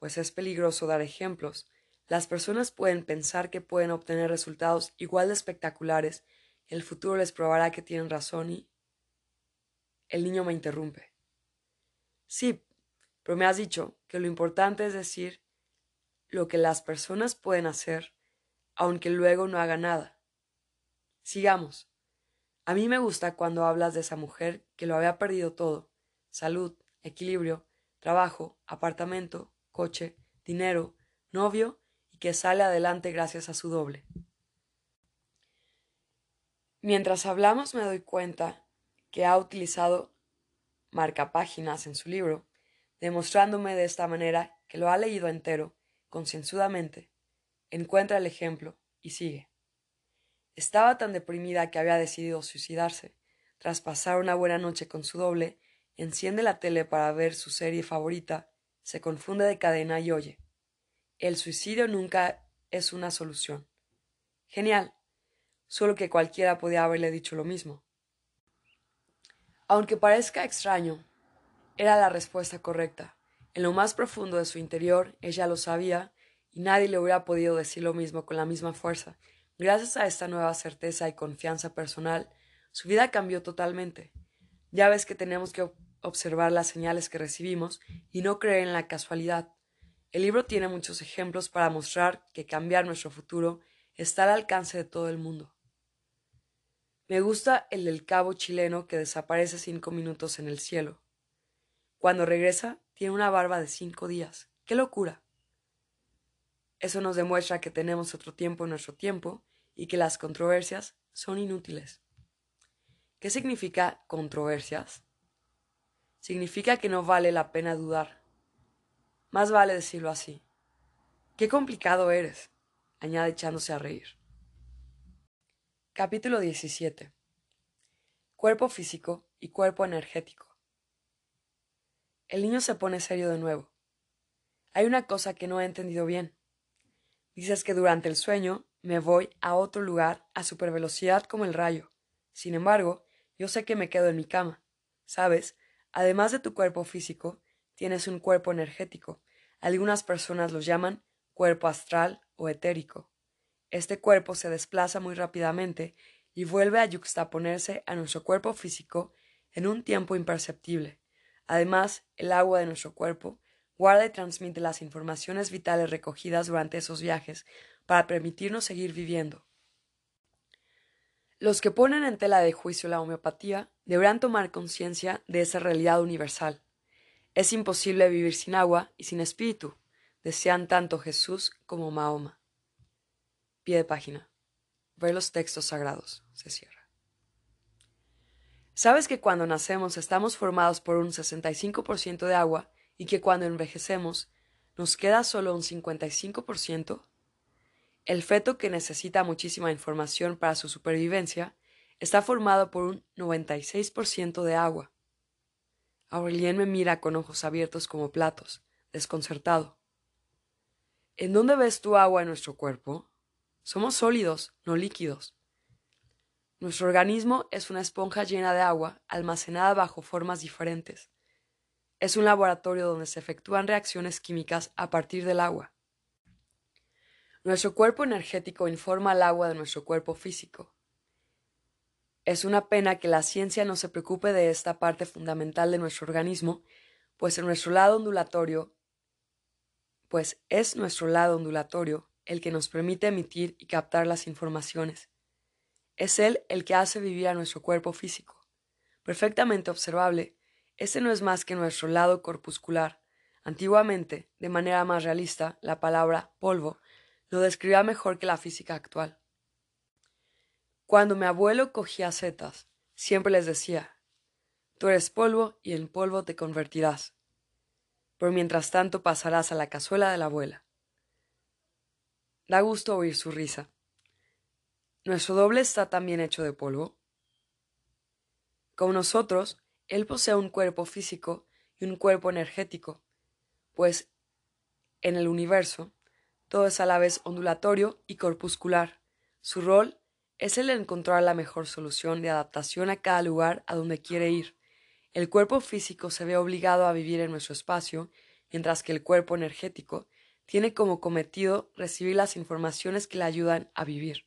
pues es peligroso dar ejemplos. Las personas pueden pensar que pueden obtener resultados igual de espectaculares el futuro les probará que tienen razón y... El niño me interrumpe. Sí, pero me has dicho que lo importante es decir lo que las personas pueden hacer, aunque luego no hagan nada. Sigamos. A mí me gusta cuando hablas de esa mujer que lo había perdido todo salud, equilibrio, trabajo, apartamento, coche, dinero, novio que sale adelante gracias a su doble. Mientras hablamos me doy cuenta que ha utilizado marca páginas en su libro, demostrándome de esta manera que lo ha leído entero, concienzudamente, encuentra el ejemplo y sigue. Estaba tan deprimida que había decidido suicidarse. Tras pasar una buena noche con su doble, enciende la tele para ver su serie favorita, se confunde de cadena y oye. El suicidio nunca es una solución. Genial. Solo que cualquiera podía haberle dicho lo mismo. Aunque parezca extraño, era la respuesta correcta. En lo más profundo de su interior, ella lo sabía, y nadie le hubiera podido decir lo mismo con la misma fuerza. Gracias a esta nueva certeza y confianza personal, su vida cambió totalmente. Ya ves que tenemos que observar las señales que recibimos y no creer en la casualidad. El libro tiene muchos ejemplos para mostrar que cambiar nuestro futuro está al alcance de todo el mundo. Me gusta el del cabo chileno que desaparece cinco minutos en el cielo. Cuando regresa, tiene una barba de cinco días. ¡Qué locura! Eso nos demuestra que tenemos otro tiempo en nuestro tiempo y que las controversias son inútiles. ¿Qué significa controversias? Significa que no vale la pena dudar. Más vale decirlo así. Qué complicado eres, añade echándose a reír. Capítulo 17. Cuerpo físico y cuerpo energético. El niño se pone serio de nuevo. Hay una cosa que no he entendido bien. Dices que durante el sueño me voy a otro lugar a supervelocidad como el rayo. Sin embargo, yo sé que me quedo en mi cama. Sabes, además de tu cuerpo físico, tienes un cuerpo energético. Algunas personas lo llaman cuerpo astral o etérico. Este cuerpo se desplaza muy rápidamente y vuelve a yuxtaponerse a nuestro cuerpo físico en un tiempo imperceptible. Además, el agua de nuestro cuerpo guarda y transmite las informaciones vitales recogidas durante esos viajes para permitirnos seguir viviendo. Los que ponen en tela de juicio la homeopatía deberán tomar conciencia de esa realidad universal. Es imposible vivir sin agua y sin espíritu, decían tanto Jesús como Mahoma. Pie de página. Ver los textos sagrados. Se cierra. ¿Sabes que cuando nacemos estamos formados por un 65% de agua y que cuando envejecemos nos queda solo un 55%? El feto que necesita muchísima información para su supervivencia está formado por un 96% de agua. Aurelien me mira con ojos abiertos como platos, desconcertado. ¿En dónde ves tu agua en nuestro cuerpo? Somos sólidos, no líquidos. Nuestro organismo es una esponja llena de agua almacenada bajo formas diferentes. Es un laboratorio donde se efectúan reacciones químicas a partir del agua. Nuestro cuerpo energético informa al agua de nuestro cuerpo físico. Es una pena que la ciencia no se preocupe de esta parte fundamental de nuestro organismo, pues en nuestro lado ondulatorio, pues es nuestro lado ondulatorio el que nos permite emitir y captar las informaciones. Es Él el que hace vivir a nuestro cuerpo físico. Perfectamente observable, ese no es más que nuestro lado corpuscular. Antiguamente, de manera más realista, la palabra polvo lo describía mejor que la física actual. Cuando mi abuelo cogía setas, siempre les decía, tú eres polvo y en polvo te convertirás. Pero mientras tanto pasarás a la cazuela de la abuela. Da gusto oír su risa. ¿Nuestro doble está también hecho de polvo? Como nosotros, él posee un cuerpo físico y un cuerpo energético, pues en el universo todo es a la vez ondulatorio y corpuscular. Su rol es el encontrar la mejor solución de adaptación a cada lugar a donde quiere ir. El cuerpo físico se ve obligado a vivir en nuestro espacio, mientras que el cuerpo energético tiene como cometido recibir las informaciones que le ayudan a vivir.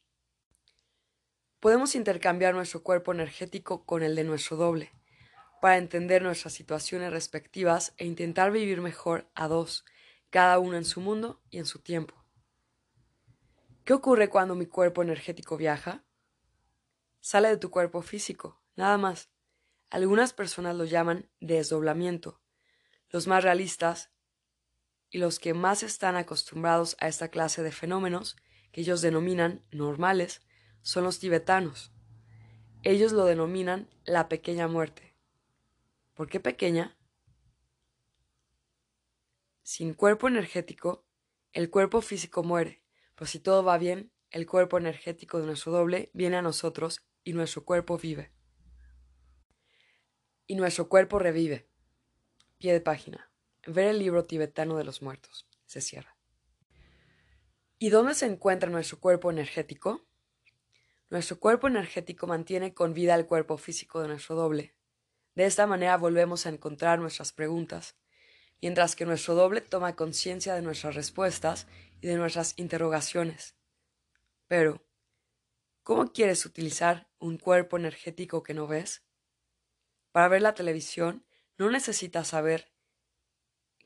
Podemos intercambiar nuestro cuerpo energético con el de nuestro doble, para entender nuestras situaciones respectivas e intentar vivir mejor a dos, cada uno en su mundo y en su tiempo. ¿Qué ocurre cuando mi cuerpo energético viaja? Sale de tu cuerpo físico, nada más. Algunas personas lo llaman desdoblamiento. Los más realistas y los que más están acostumbrados a esta clase de fenómenos, que ellos denominan normales, son los tibetanos. Ellos lo denominan la pequeña muerte. ¿Por qué pequeña? Sin cuerpo energético, el cuerpo físico muere, pues si todo va bien, el cuerpo energético de nuestro doble viene a nosotros y nuestro cuerpo vive. Y nuestro cuerpo revive. Pie de página. Ver el libro tibetano de los muertos. Se cierra. ¿Y dónde se encuentra nuestro cuerpo energético? Nuestro cuerpo energético mantiene con vida el cuerpo físico de nuestro doble. De esta manera volvemos a encontrar nuestras preguntas, mientras que nuestro doble toma conciencia de nuestras respuestas y de nuestras interrogaciones. Pero, ¿cómo quieres utilizar un cuerpo energético que no ves? Para ver la televisión no necesitas saber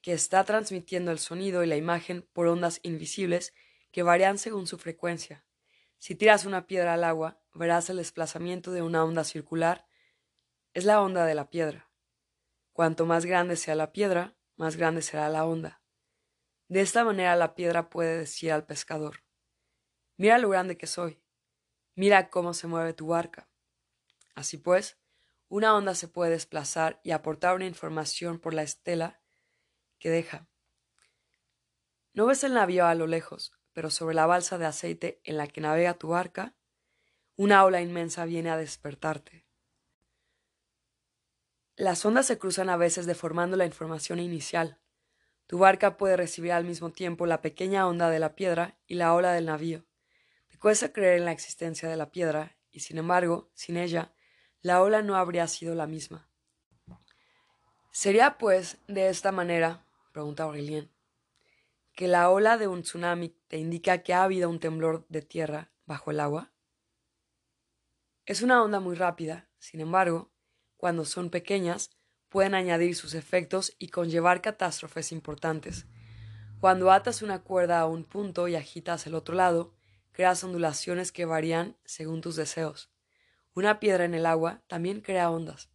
que está transmitiendo el sonido y la imagen por ondas invisibles que varían según su frecuencia. Si tiras una piedra al agua, verás el desplazamiento de una onda circular. Es la onda de la piedra. Cuanto más grande sea la piedra, más grande será la onda. De esta manera la piedra puede decir al pescador, Mira lo grande que soy, mira cómo se mueve tu barca. Así pues, una onda se puede desplazar y aportar una información por la estela que deja. No ves el navío a lo lejos, pero sobre la balsa de aceite en la que navega tu barca, una ola inmensa viene a despertarte. Las ondas se cruzan a veces deformando la información inicial. Tu barca puede recibir al mismo tiempo la pequeña onda de la piedra y la ola del navío. Te cuesta creer en la existencia de la piedra, y sin embargo, sin ella, la ola no habría sido la misma. ¿Sería, pues, de esta manera, pregunta Aurelien, que la ola de un tsunami te indica que ha habido un temblor de tierra bajo el agua? Es una onda muy rápida, sin embargo, cuando son pequeñas, pueden añadir sus efectos y conllevar catástrofes importantes. Cuando atas una cuerda a un punto y agitas el otro lado, creas ondulaciones que varían según tus deseos. Una piedra en el agua también crea ondas.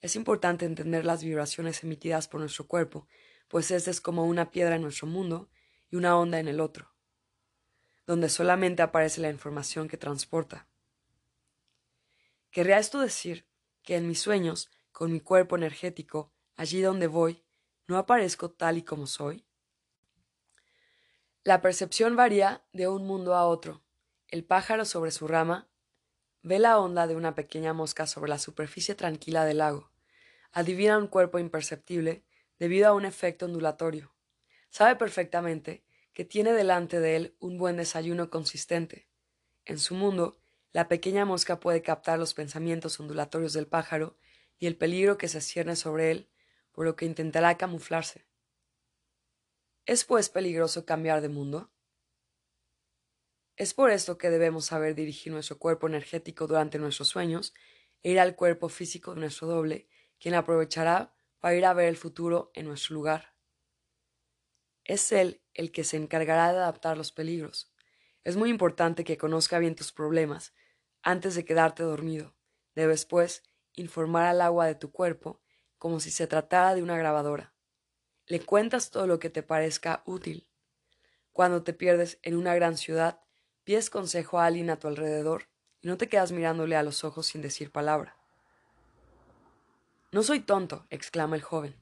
Es importante entender las vibraciones emitidas por nuestro cuerpo, pues este es como una piedra en nuestro mundo y una onda en el otro, donde solamente aparece la información que transporta. ¿Querría esto decir que en mis sueños, con mi cuerpo energético, allí donde voy, no aparezco tal y como soy? La percepción varía de un mundo a otro. El pájaro sobre su rama ve la onda de una pequeña mosca sobre la superficie tranquila del lago. Adivina un cuerpo imperceptible debido a un efecto ondulatorio. Sabe perfectamente que tiene delante de él un buen desayuno consistente. En su mundo, la pequeña mosca puede captar los pensamientos ondulatorios del pájaro y el peligro que se cierne sobre él, por lo que intentará camuflarse. ¿Es pues peligroso cambiar de mundo? Es por esto que debemos saber dirigir nuestro cuerpo energético durante nuestros sueños e ir al cuerpo físico de nuestro doble, quien aprovechará para ir a ver el futuro en nuestro lugar. Es Él el que se encargará de adaptar los peligros. Es muy importante que conozca bien tus problemas antes de quedarte dormido. Debes, pues, informar al agua de tu cuerpo como si se tratara de una grabadora. Le cuentas todo lo que te parezca útil. Cuando te pierdes en una gran ciudad, pides consejo a alguien a tu alrededor y no te quedas mirándole a los ojos sin decir palabra. No soy tonto, exclama el joven.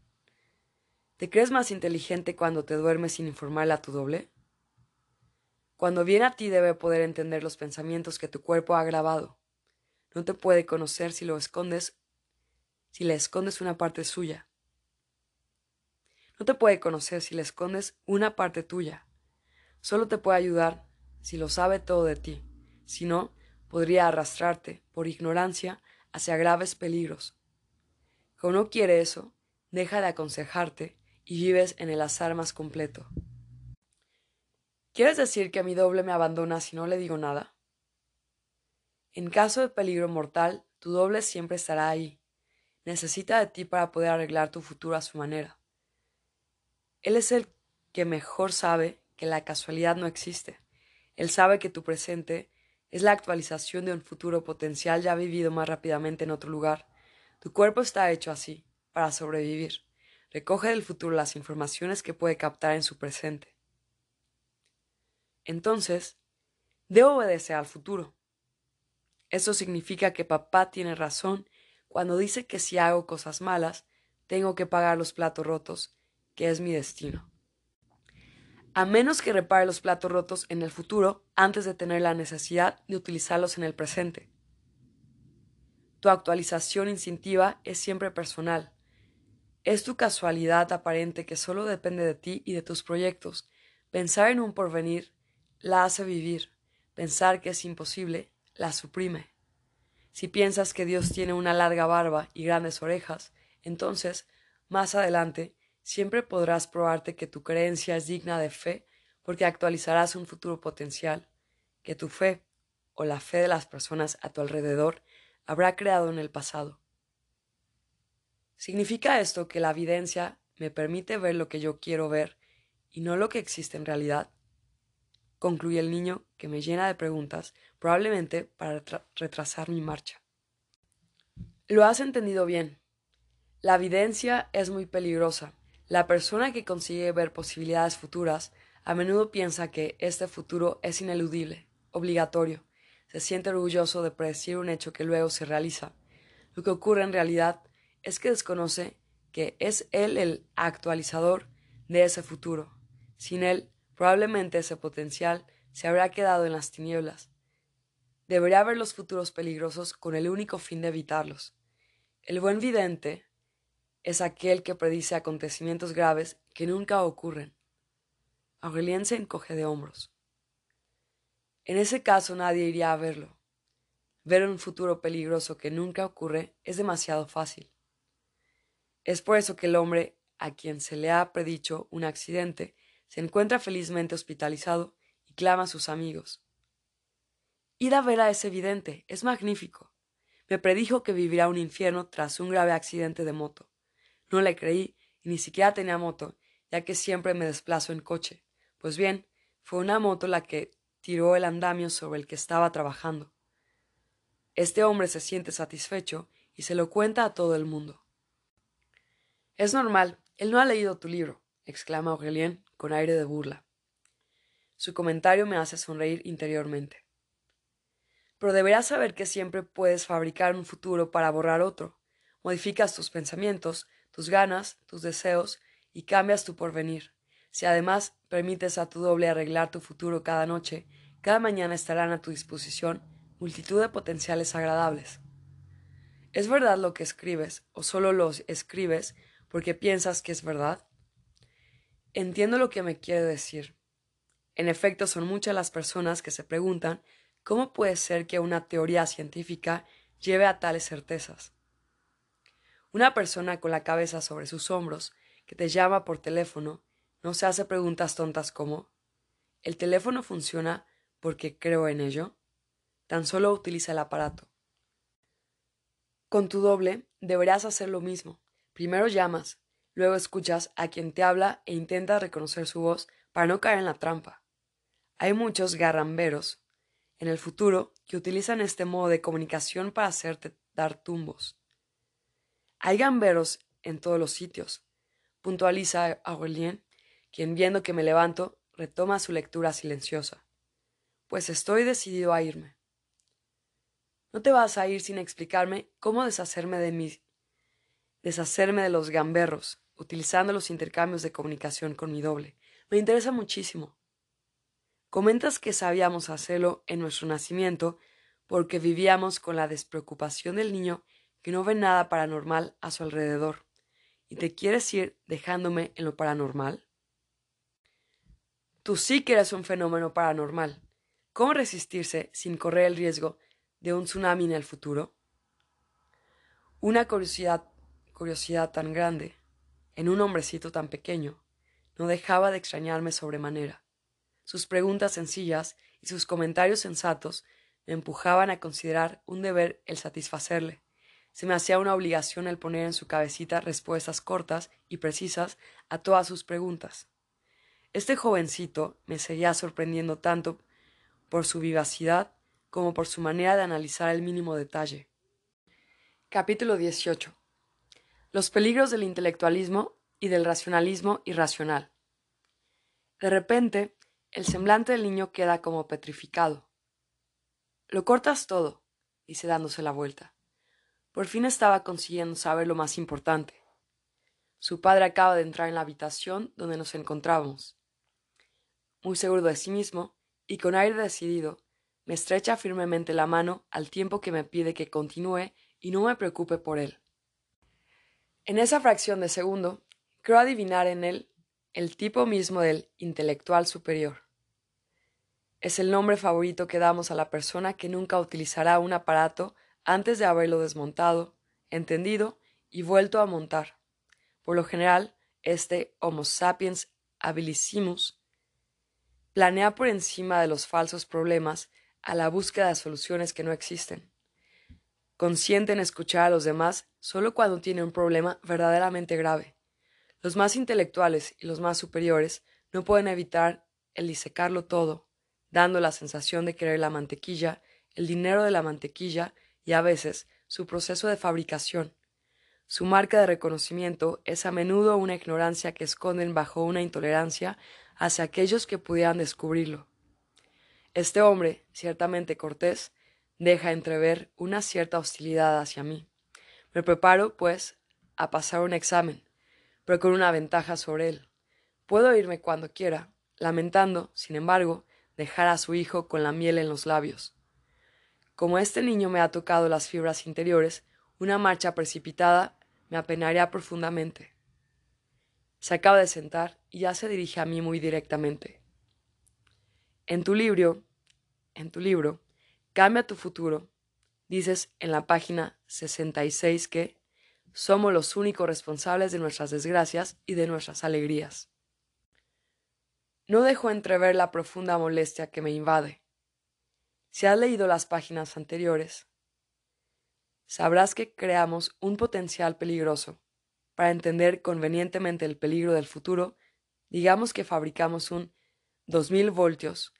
¿Te crees más inteligente cuando te duermes sin informarle a tu doble? Cuando viene a ti debe poder entender los pensamientos que tu cuerpo ha grabado. No te puede conocer si lo escondes, si le escondes una parte suya. No te puede conocer si le escondes una parte tuya. Solo te puede ayudar si lo sabe todo de ti. Si no, podría arrastrarte, por ignorancia, hacia graves peligros. Como no quiere eso, deja de aconsejarte y vives en el azar más completo. ¿Quieres decir que mi doble me abandona si no le digo nada? En caso de peligro mortal, tu doble siempre estará ahí. Necesita de ti para poder arreglar tu futuro a su manera. Él es el que mejor sabe que la casualidad no existe. Él sabe que tu presente es la actualización de un futuro potencial ya vivido más rápidamente en otro lugar. Tu cuerpo está hecho así, para sobrevivir recoge del futuro las informaciones que puede captar en su presente. Entonces, debo obedecer al futuro. Eso significa que papá tiene razón cuando dice que si hago cosas malas, tengo que pagar los platos rotos, que es mi destino. A menos que repare los platos rotos en el futuro antes de tener la necesidad de utilizarlos en el presente. Tu actualización instintiva es siempre personal. Es tu casualidad aparente que solo depende de ti y de tus proyectos. Pensar en un porvenir la hace vivir. Pensar que es imposible la suprime. Si piensas que Dios tiene una larga barba y grandes orejas, entonces, más adelante, siempre podrás probarte que tu creencia es digna de fe porque actualizarás un futuro potencial, que tu fe o la fe de las personas a tu alrededor habrá creado en el pasado. ¿Significa esto que la evidencia me permite ver lo que yo quiero ver y no lo que existe en realidad? Concluye el niño, que me llena de preguntas, probablemente para retrasar mi marcha. Lo has entendido bien. La evidencia es muy peligrosa. La persona que consigue ver posibilidades futuras a menudo piensa que este futuro es ineludible, obligatorio. Se siente orgulloso de predecir un hecho que luego se realiza. Lo que ocurre en realidad es que desconoce que es él el actualizador de ese futuro. Sin él, Probablemente ese potencial se habrá quedado en las tinieblas. Debería ver los futuros peligrosos con el único fin de evitarlos. El buen vidente es aquel que predice acontecimientos graves que nunca ocurren. Aurelien se encoge de hombros. En ese caso nadie iría a verlo. Ver un futuro peligroso que nunca ocurre es demasiado fácil. Es por eso que el hombre a quien se le ha predicho un accidente se encuentra felizmente hospitalizado y clama a sus amigos. Id a ver a ese es magnífico. Me predijo que vivirá un infierno tras un grave accidente de moto. No le creí y ni siquiera tenía moto, ya que siempre me desplazo en coche. Pues bien, fue una moto la que tiró el andamio sobre el que estaba trabajando. Este hombre se siente satisfecho y se lo cuenta a todo el mundo. Es normal, él no ha leído tu libro, exclama Aurelien con aire de burla. Su comentario me hace sonreír interiormente. Pero deberás saber que siempre puedes fabricar un futuro para borrar otro. Modificas tus pensamientos, tus ganas, tus deseos y cambias tu porvenir. Si además permites a tu doble arreglar tu futuro cada noche, cada mañana estarán a tu disposición multitud de potenciales agradables. ¿Es verdad lo que escribes o solo lo escribes porque piensas que es verdad? Entiendo lo que me quiere decir. En efecto, son muchas las personas que se preguntan cómo puede ser que una teoría científica lleve a tales certezas. Una persona con la cabeza sobre sus hombros que te llama por teléfono no se hace preguntas tontas como ¿El teléfono funciona porque creo en ello? Tan solo utiliza el aparato. Con tu doble deberás hacer lo mismo. Primero llamas, Luego escuchas a quien te habla e intentas reconocer su voz para no caer en la trampa. Hay muchos garramberos en el futuro que utilizan este modo de comunicación para hacerte dar tumbos. Hay gamberos en todos los sitios, puntualiza Aurelien, quien viendo que me levanto retoma su lectura silenciosa. Pues estoy decidido a irme. No te vas a ir sin explicarme cómo deshacerme de mis deshacerme de los gamberros, utilizando los intercambios de comunicación con mi doble. Me interesa muchísimo. Comentas que sabíamos hacerlo en nuestro nacimiento porque vivíamos con la despreocupación del niño que no ve nada paranormal a su alrededor. ¿Y te quieres ir dejándome en lo paranormal? Tú sí que eres un fenómeno paranormal. ¿Cómo resistirse sin correr el riesgo de un tsunami en el futuro? Una curiosidad, curiosidad tan grande en un hombrecito tan pequeño, no dejaba de extrañarme sobremanera. Sus preguntas sencillas y sus comentarios sensatos me empujaban a considerar un deber el satisfacerle. Se me hacía una obligación el poner en su cabecita respuestas cortas y precisas a todas sus preguntas. Este jovencito me seguía sorprendiendo tanto por su vivacidad como por su manera de analizar el mínimo detalle. Capítulo 18 los peligros del intelectualismo y del racionalismo irracional. De repente, el semblante del niño queda como petrificado. Lo cortas todo, dice dándose la vuelta. Por fin estaba consiguiendo saber lo más importante. su padre acaba de entrar en la habitación donde nos encontrábamos. Muy seguro de sí mismo y con aire decidido, me estrecha firmemente la mano al tiempo que me pide que continúe y no me preocupe por él. En esa fracción de segundo, creo adivinar en él el tipo mismo del intelectual superior. Es el nombre favorito que damos a la persona que nunca utilizará un aparato antes de haberlo desmontado, entendido y vuelto a montar. Por lo general, este Homo sapiens habilissimus planea por encima de los falsos problemas a la búsqueda de soluciones que no existen. Consciente en escuchar a los demás solo cuando tiene un problema verdaderamente grave. Los más intelectuales y los más superiores no pueden evitar el disecarlo todo, dando la sensación de querer la mantequilla, el dinero de la mantequilla y a veces su proceso de fabricación. Su marca de reconocimiento es a menudo una ignorancia que esconden bajo una intolerancia hacia aquellos que pudieran descubrirlo. Este hombre, ciertamente cortés, deja entrever una cierta hostilidad hacia mí. Me preparo, pues, a pasar un examen, pero con una ventaja sobre él. Puedo irme cuando quiera, lamentando, sin embargo, dejar a su hijo con la miel en los labios. Como este niño me ha tocado las fibras interiores, una marcha precipitada me apenaría profundamente. Se acaba de sentar y ya se dirige a mí muy directamente. En tu libro, en tu libro, Cambia tu futuro, dices en la página 66 que somos los únicos responsables de nuestras desgracias y de nuestras alegrías. No dejo entrever la profunda molestia que me invade. Si has leído las páginas anteriores, sabrás que creamos un potencial peligroso. Para entender convenientemente el peligro del futuro, digamos que fabricamos un 2000 voltios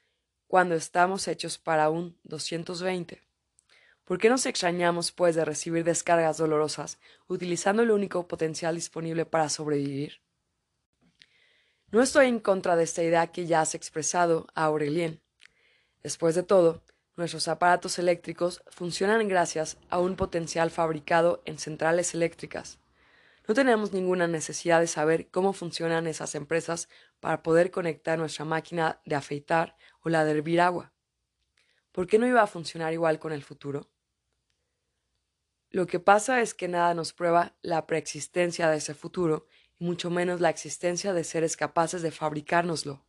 cuando estamos hechos para un 220. ¿Por qué nos extrañamos, pues, de recibir descargas dolorosas, utilizando el único potencial disponible para sobrevivir? No estoy en contra de esta idea que ya has expresado a Aurelien. Después de todo, nuestros aparatos eléctricos funcionan gracias a un potencial fabricado en centrales eléctricas. No tenemos ninguna necesidad de saber cómo funcionan esas empresas para poder conectar nuestra máquina de afeitar o la de hervir agua. ¿Por qué no iba a funcionar igual con el futuro? Lo que pasa es que nada nos prueba la preexistencia de ese futuro y mucho menos la existencia de seres capaces de fabricárnoslo.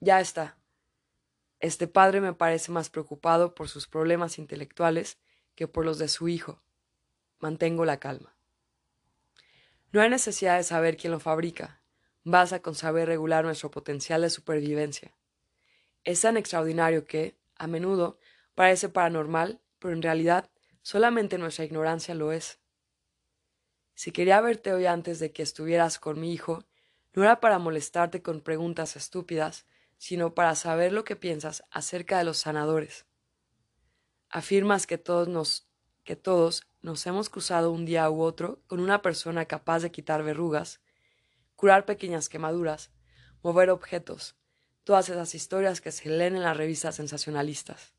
Ya está. Este padre me parece más preocupado por sus problemas intelectuales que por los de su hijo. Mantengo la calma. No hay necesidad de saber quién lo fabrica, basta con saber regular nuestro potencial de supervivencia. Es tan extraordinario que, a menudo, parece paranormal, pero en realidad solamente nuestra ignorancia lo es. Si quería verte hoy antes de que estuvieras con mi hijo, no era para molestarte con preguntas estúpidas, sino para saber lo que piensas acerca de los sanadores. Afirmas que todos nos que todos nos hemos cruzado un día u otro con una persona capaz de quitar verrugas, curar pequeñas quemaduras, mover objetos, todas esas historias que se leen en las revistas sensacionalistas.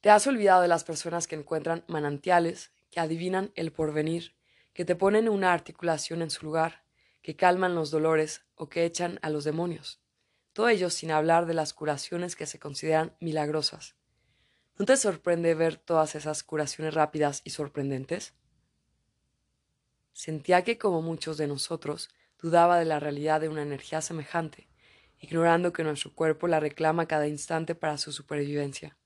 Te has olvidado de las personas que encuentran manantiales, que adivinan el porvenir, que te ponen una articulación en su lugar, que calman los dolores o que echan a los demonios. Todo ello sin hablar de las curaciones que se consideran milagrosas. ¿No te sorprende ver todas esas curaciones rápidas y sorprendentes? Sentía que, como muchos de nosotros, dudaba de la realidad de una energía semejante, ignorando que nuestro cuerpo la reclama cada instante para su supervivencia.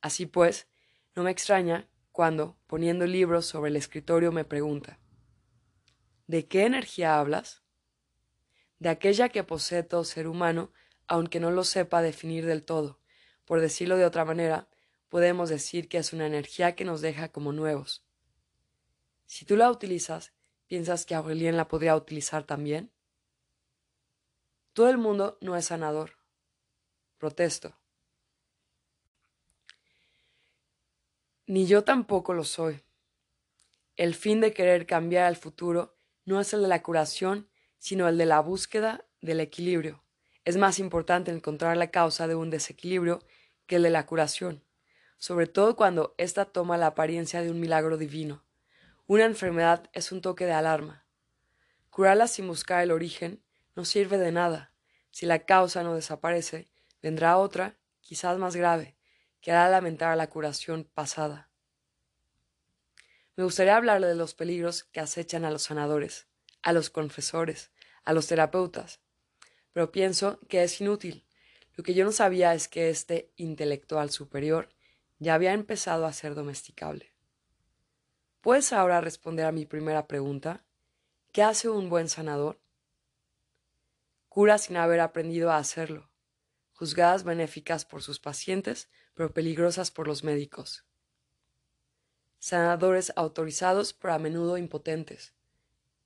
Así pues, no me extraña cuando, poniendo libros sobre el escritorio, me pregunta ¿De qué energía hablas? De aquella que posee todo ser humano, aunque no lo sepa definir del todo, por decirlo de otra manera, podemos decir que es una energía que nos deja como nuevos. Si tú la utilizas, ¿piensas que Aurelien la podría utilizar también? Todo el mundo no es sanador. Protesto. Ni yo tampoco lo soy. El fin de querer cambiar el futuro no es el de la curación, sino el de la búsqueda del equilibrio. Es más importante encontrar la causa de un desequilibrio que el de la curación, sobre todo cuando ésta toma la apariencia de un milagro divino, Una enfermedad es un toque de alarma. Curarla sin buscar el origen no sirve de nada. Si la causa no desaparece, vendrá otra, quizás más grave, que hará lamentar la curación pasada. Me gustaría hablarle de los peligros que acechan a los sanadores, a los confesores, a los terapeutas, pero pienso que es inútil. Lo que yo no sabía es que este intelectual superior ya había empezado a ser domesticable. ¿Puedes ahora responder a mi primera pregunta? ¿Qué hace un buen sanador? Cura sin haber aprendido a hacerlo, juzgadas benéficas por sus pacientes, pero peligrosas por los médicos. Sanadores autorizados, pero a menudo impotentes.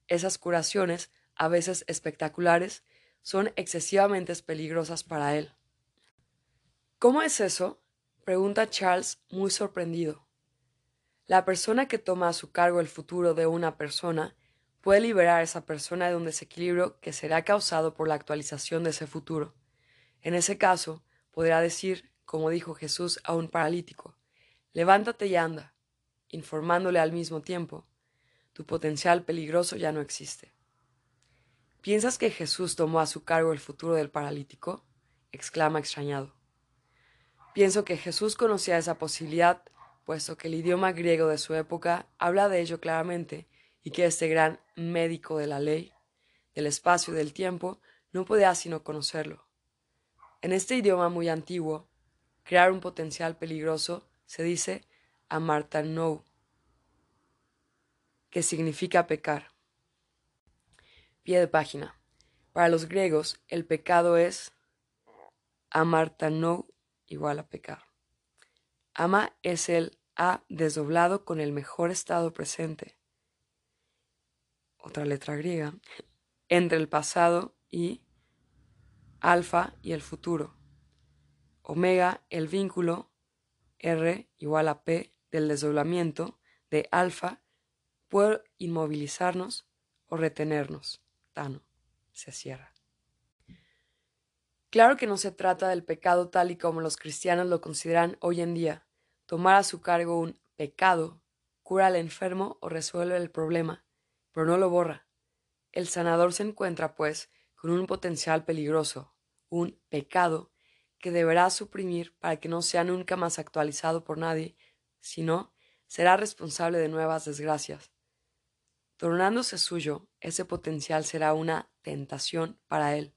Esas curaciones, a veces espectaculares, son excesivamente peligrosas para él. ¿Cómo es eso? pregunta Charles muy sorprendido. La persona que toma a su cargo el futuro de una persona puede liberar a esa persona de un desequilibrio que será causado por la actualización de ese futuro. En ese caso, podrá decir, como dijo Jesús a un paralítico, levántate y anda, informándole al mismo tiempo, tu potencial peligroso ya no existe. ¿Piensas que Jesús tomó a su cargo el futuro del paralítico? exclama extrañado. Pienso que Jesús conocía esa posibilidad puesto que el idioma griego de su época habla de ello claramente y que este gran médico de la ley, del espacio y del tiempo, no podía sino conocerlo. En este idioma muy antiguo, crear un potencial peligroso se dice amartanou, que significa pecar. Pie de página. Para los griegos, el pecado es amartanou igual a pecar. Ama es el A desdoblado con el mejor estado presente. Otra letra griega. Entre el pasado y alfa y el futuro. Omega, el vínculo R igual a P del desdoblamiento de alfa puede inmovilizarnos o retenernos. Tano. Se cierra. Claro que no se trata del pecado tal y como los cristianos lo consideran hoy en día. Tomar a su cargo un pecado cura al enfermo o resuelve el problema, pero no lo borra. El sanador se encuentra, pues, con un potencial peligroso, un pecado, que deberá suprimir para que no sea nunca más actualizado por nadie, sino será responsable de nuevas desgracias. Tornándose suyo, ese potencial será una tentación para él.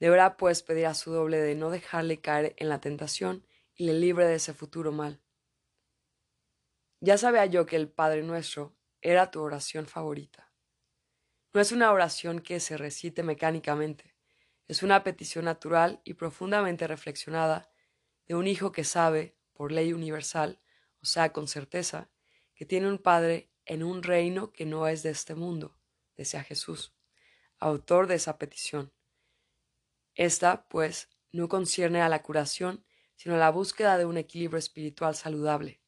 Deberá pues pedir a su doble de no dejarle caer en la tentación y le libre de ese futuro mal. Ya sabía yo que el Padre nuestro era tu oración favorita. No es una oración que se recite mecánicamente, es una petición natural y profundamente reflexionada de un hijo que sabe, por ley universal, o sea, con certeza, que tiene un Padre en un reino que no es de este mundo, decía Jesús, autor de esa petición. Esta, pues, no concierne a la curación, sino a la búsqueda de un equilibrio espiritual saludable.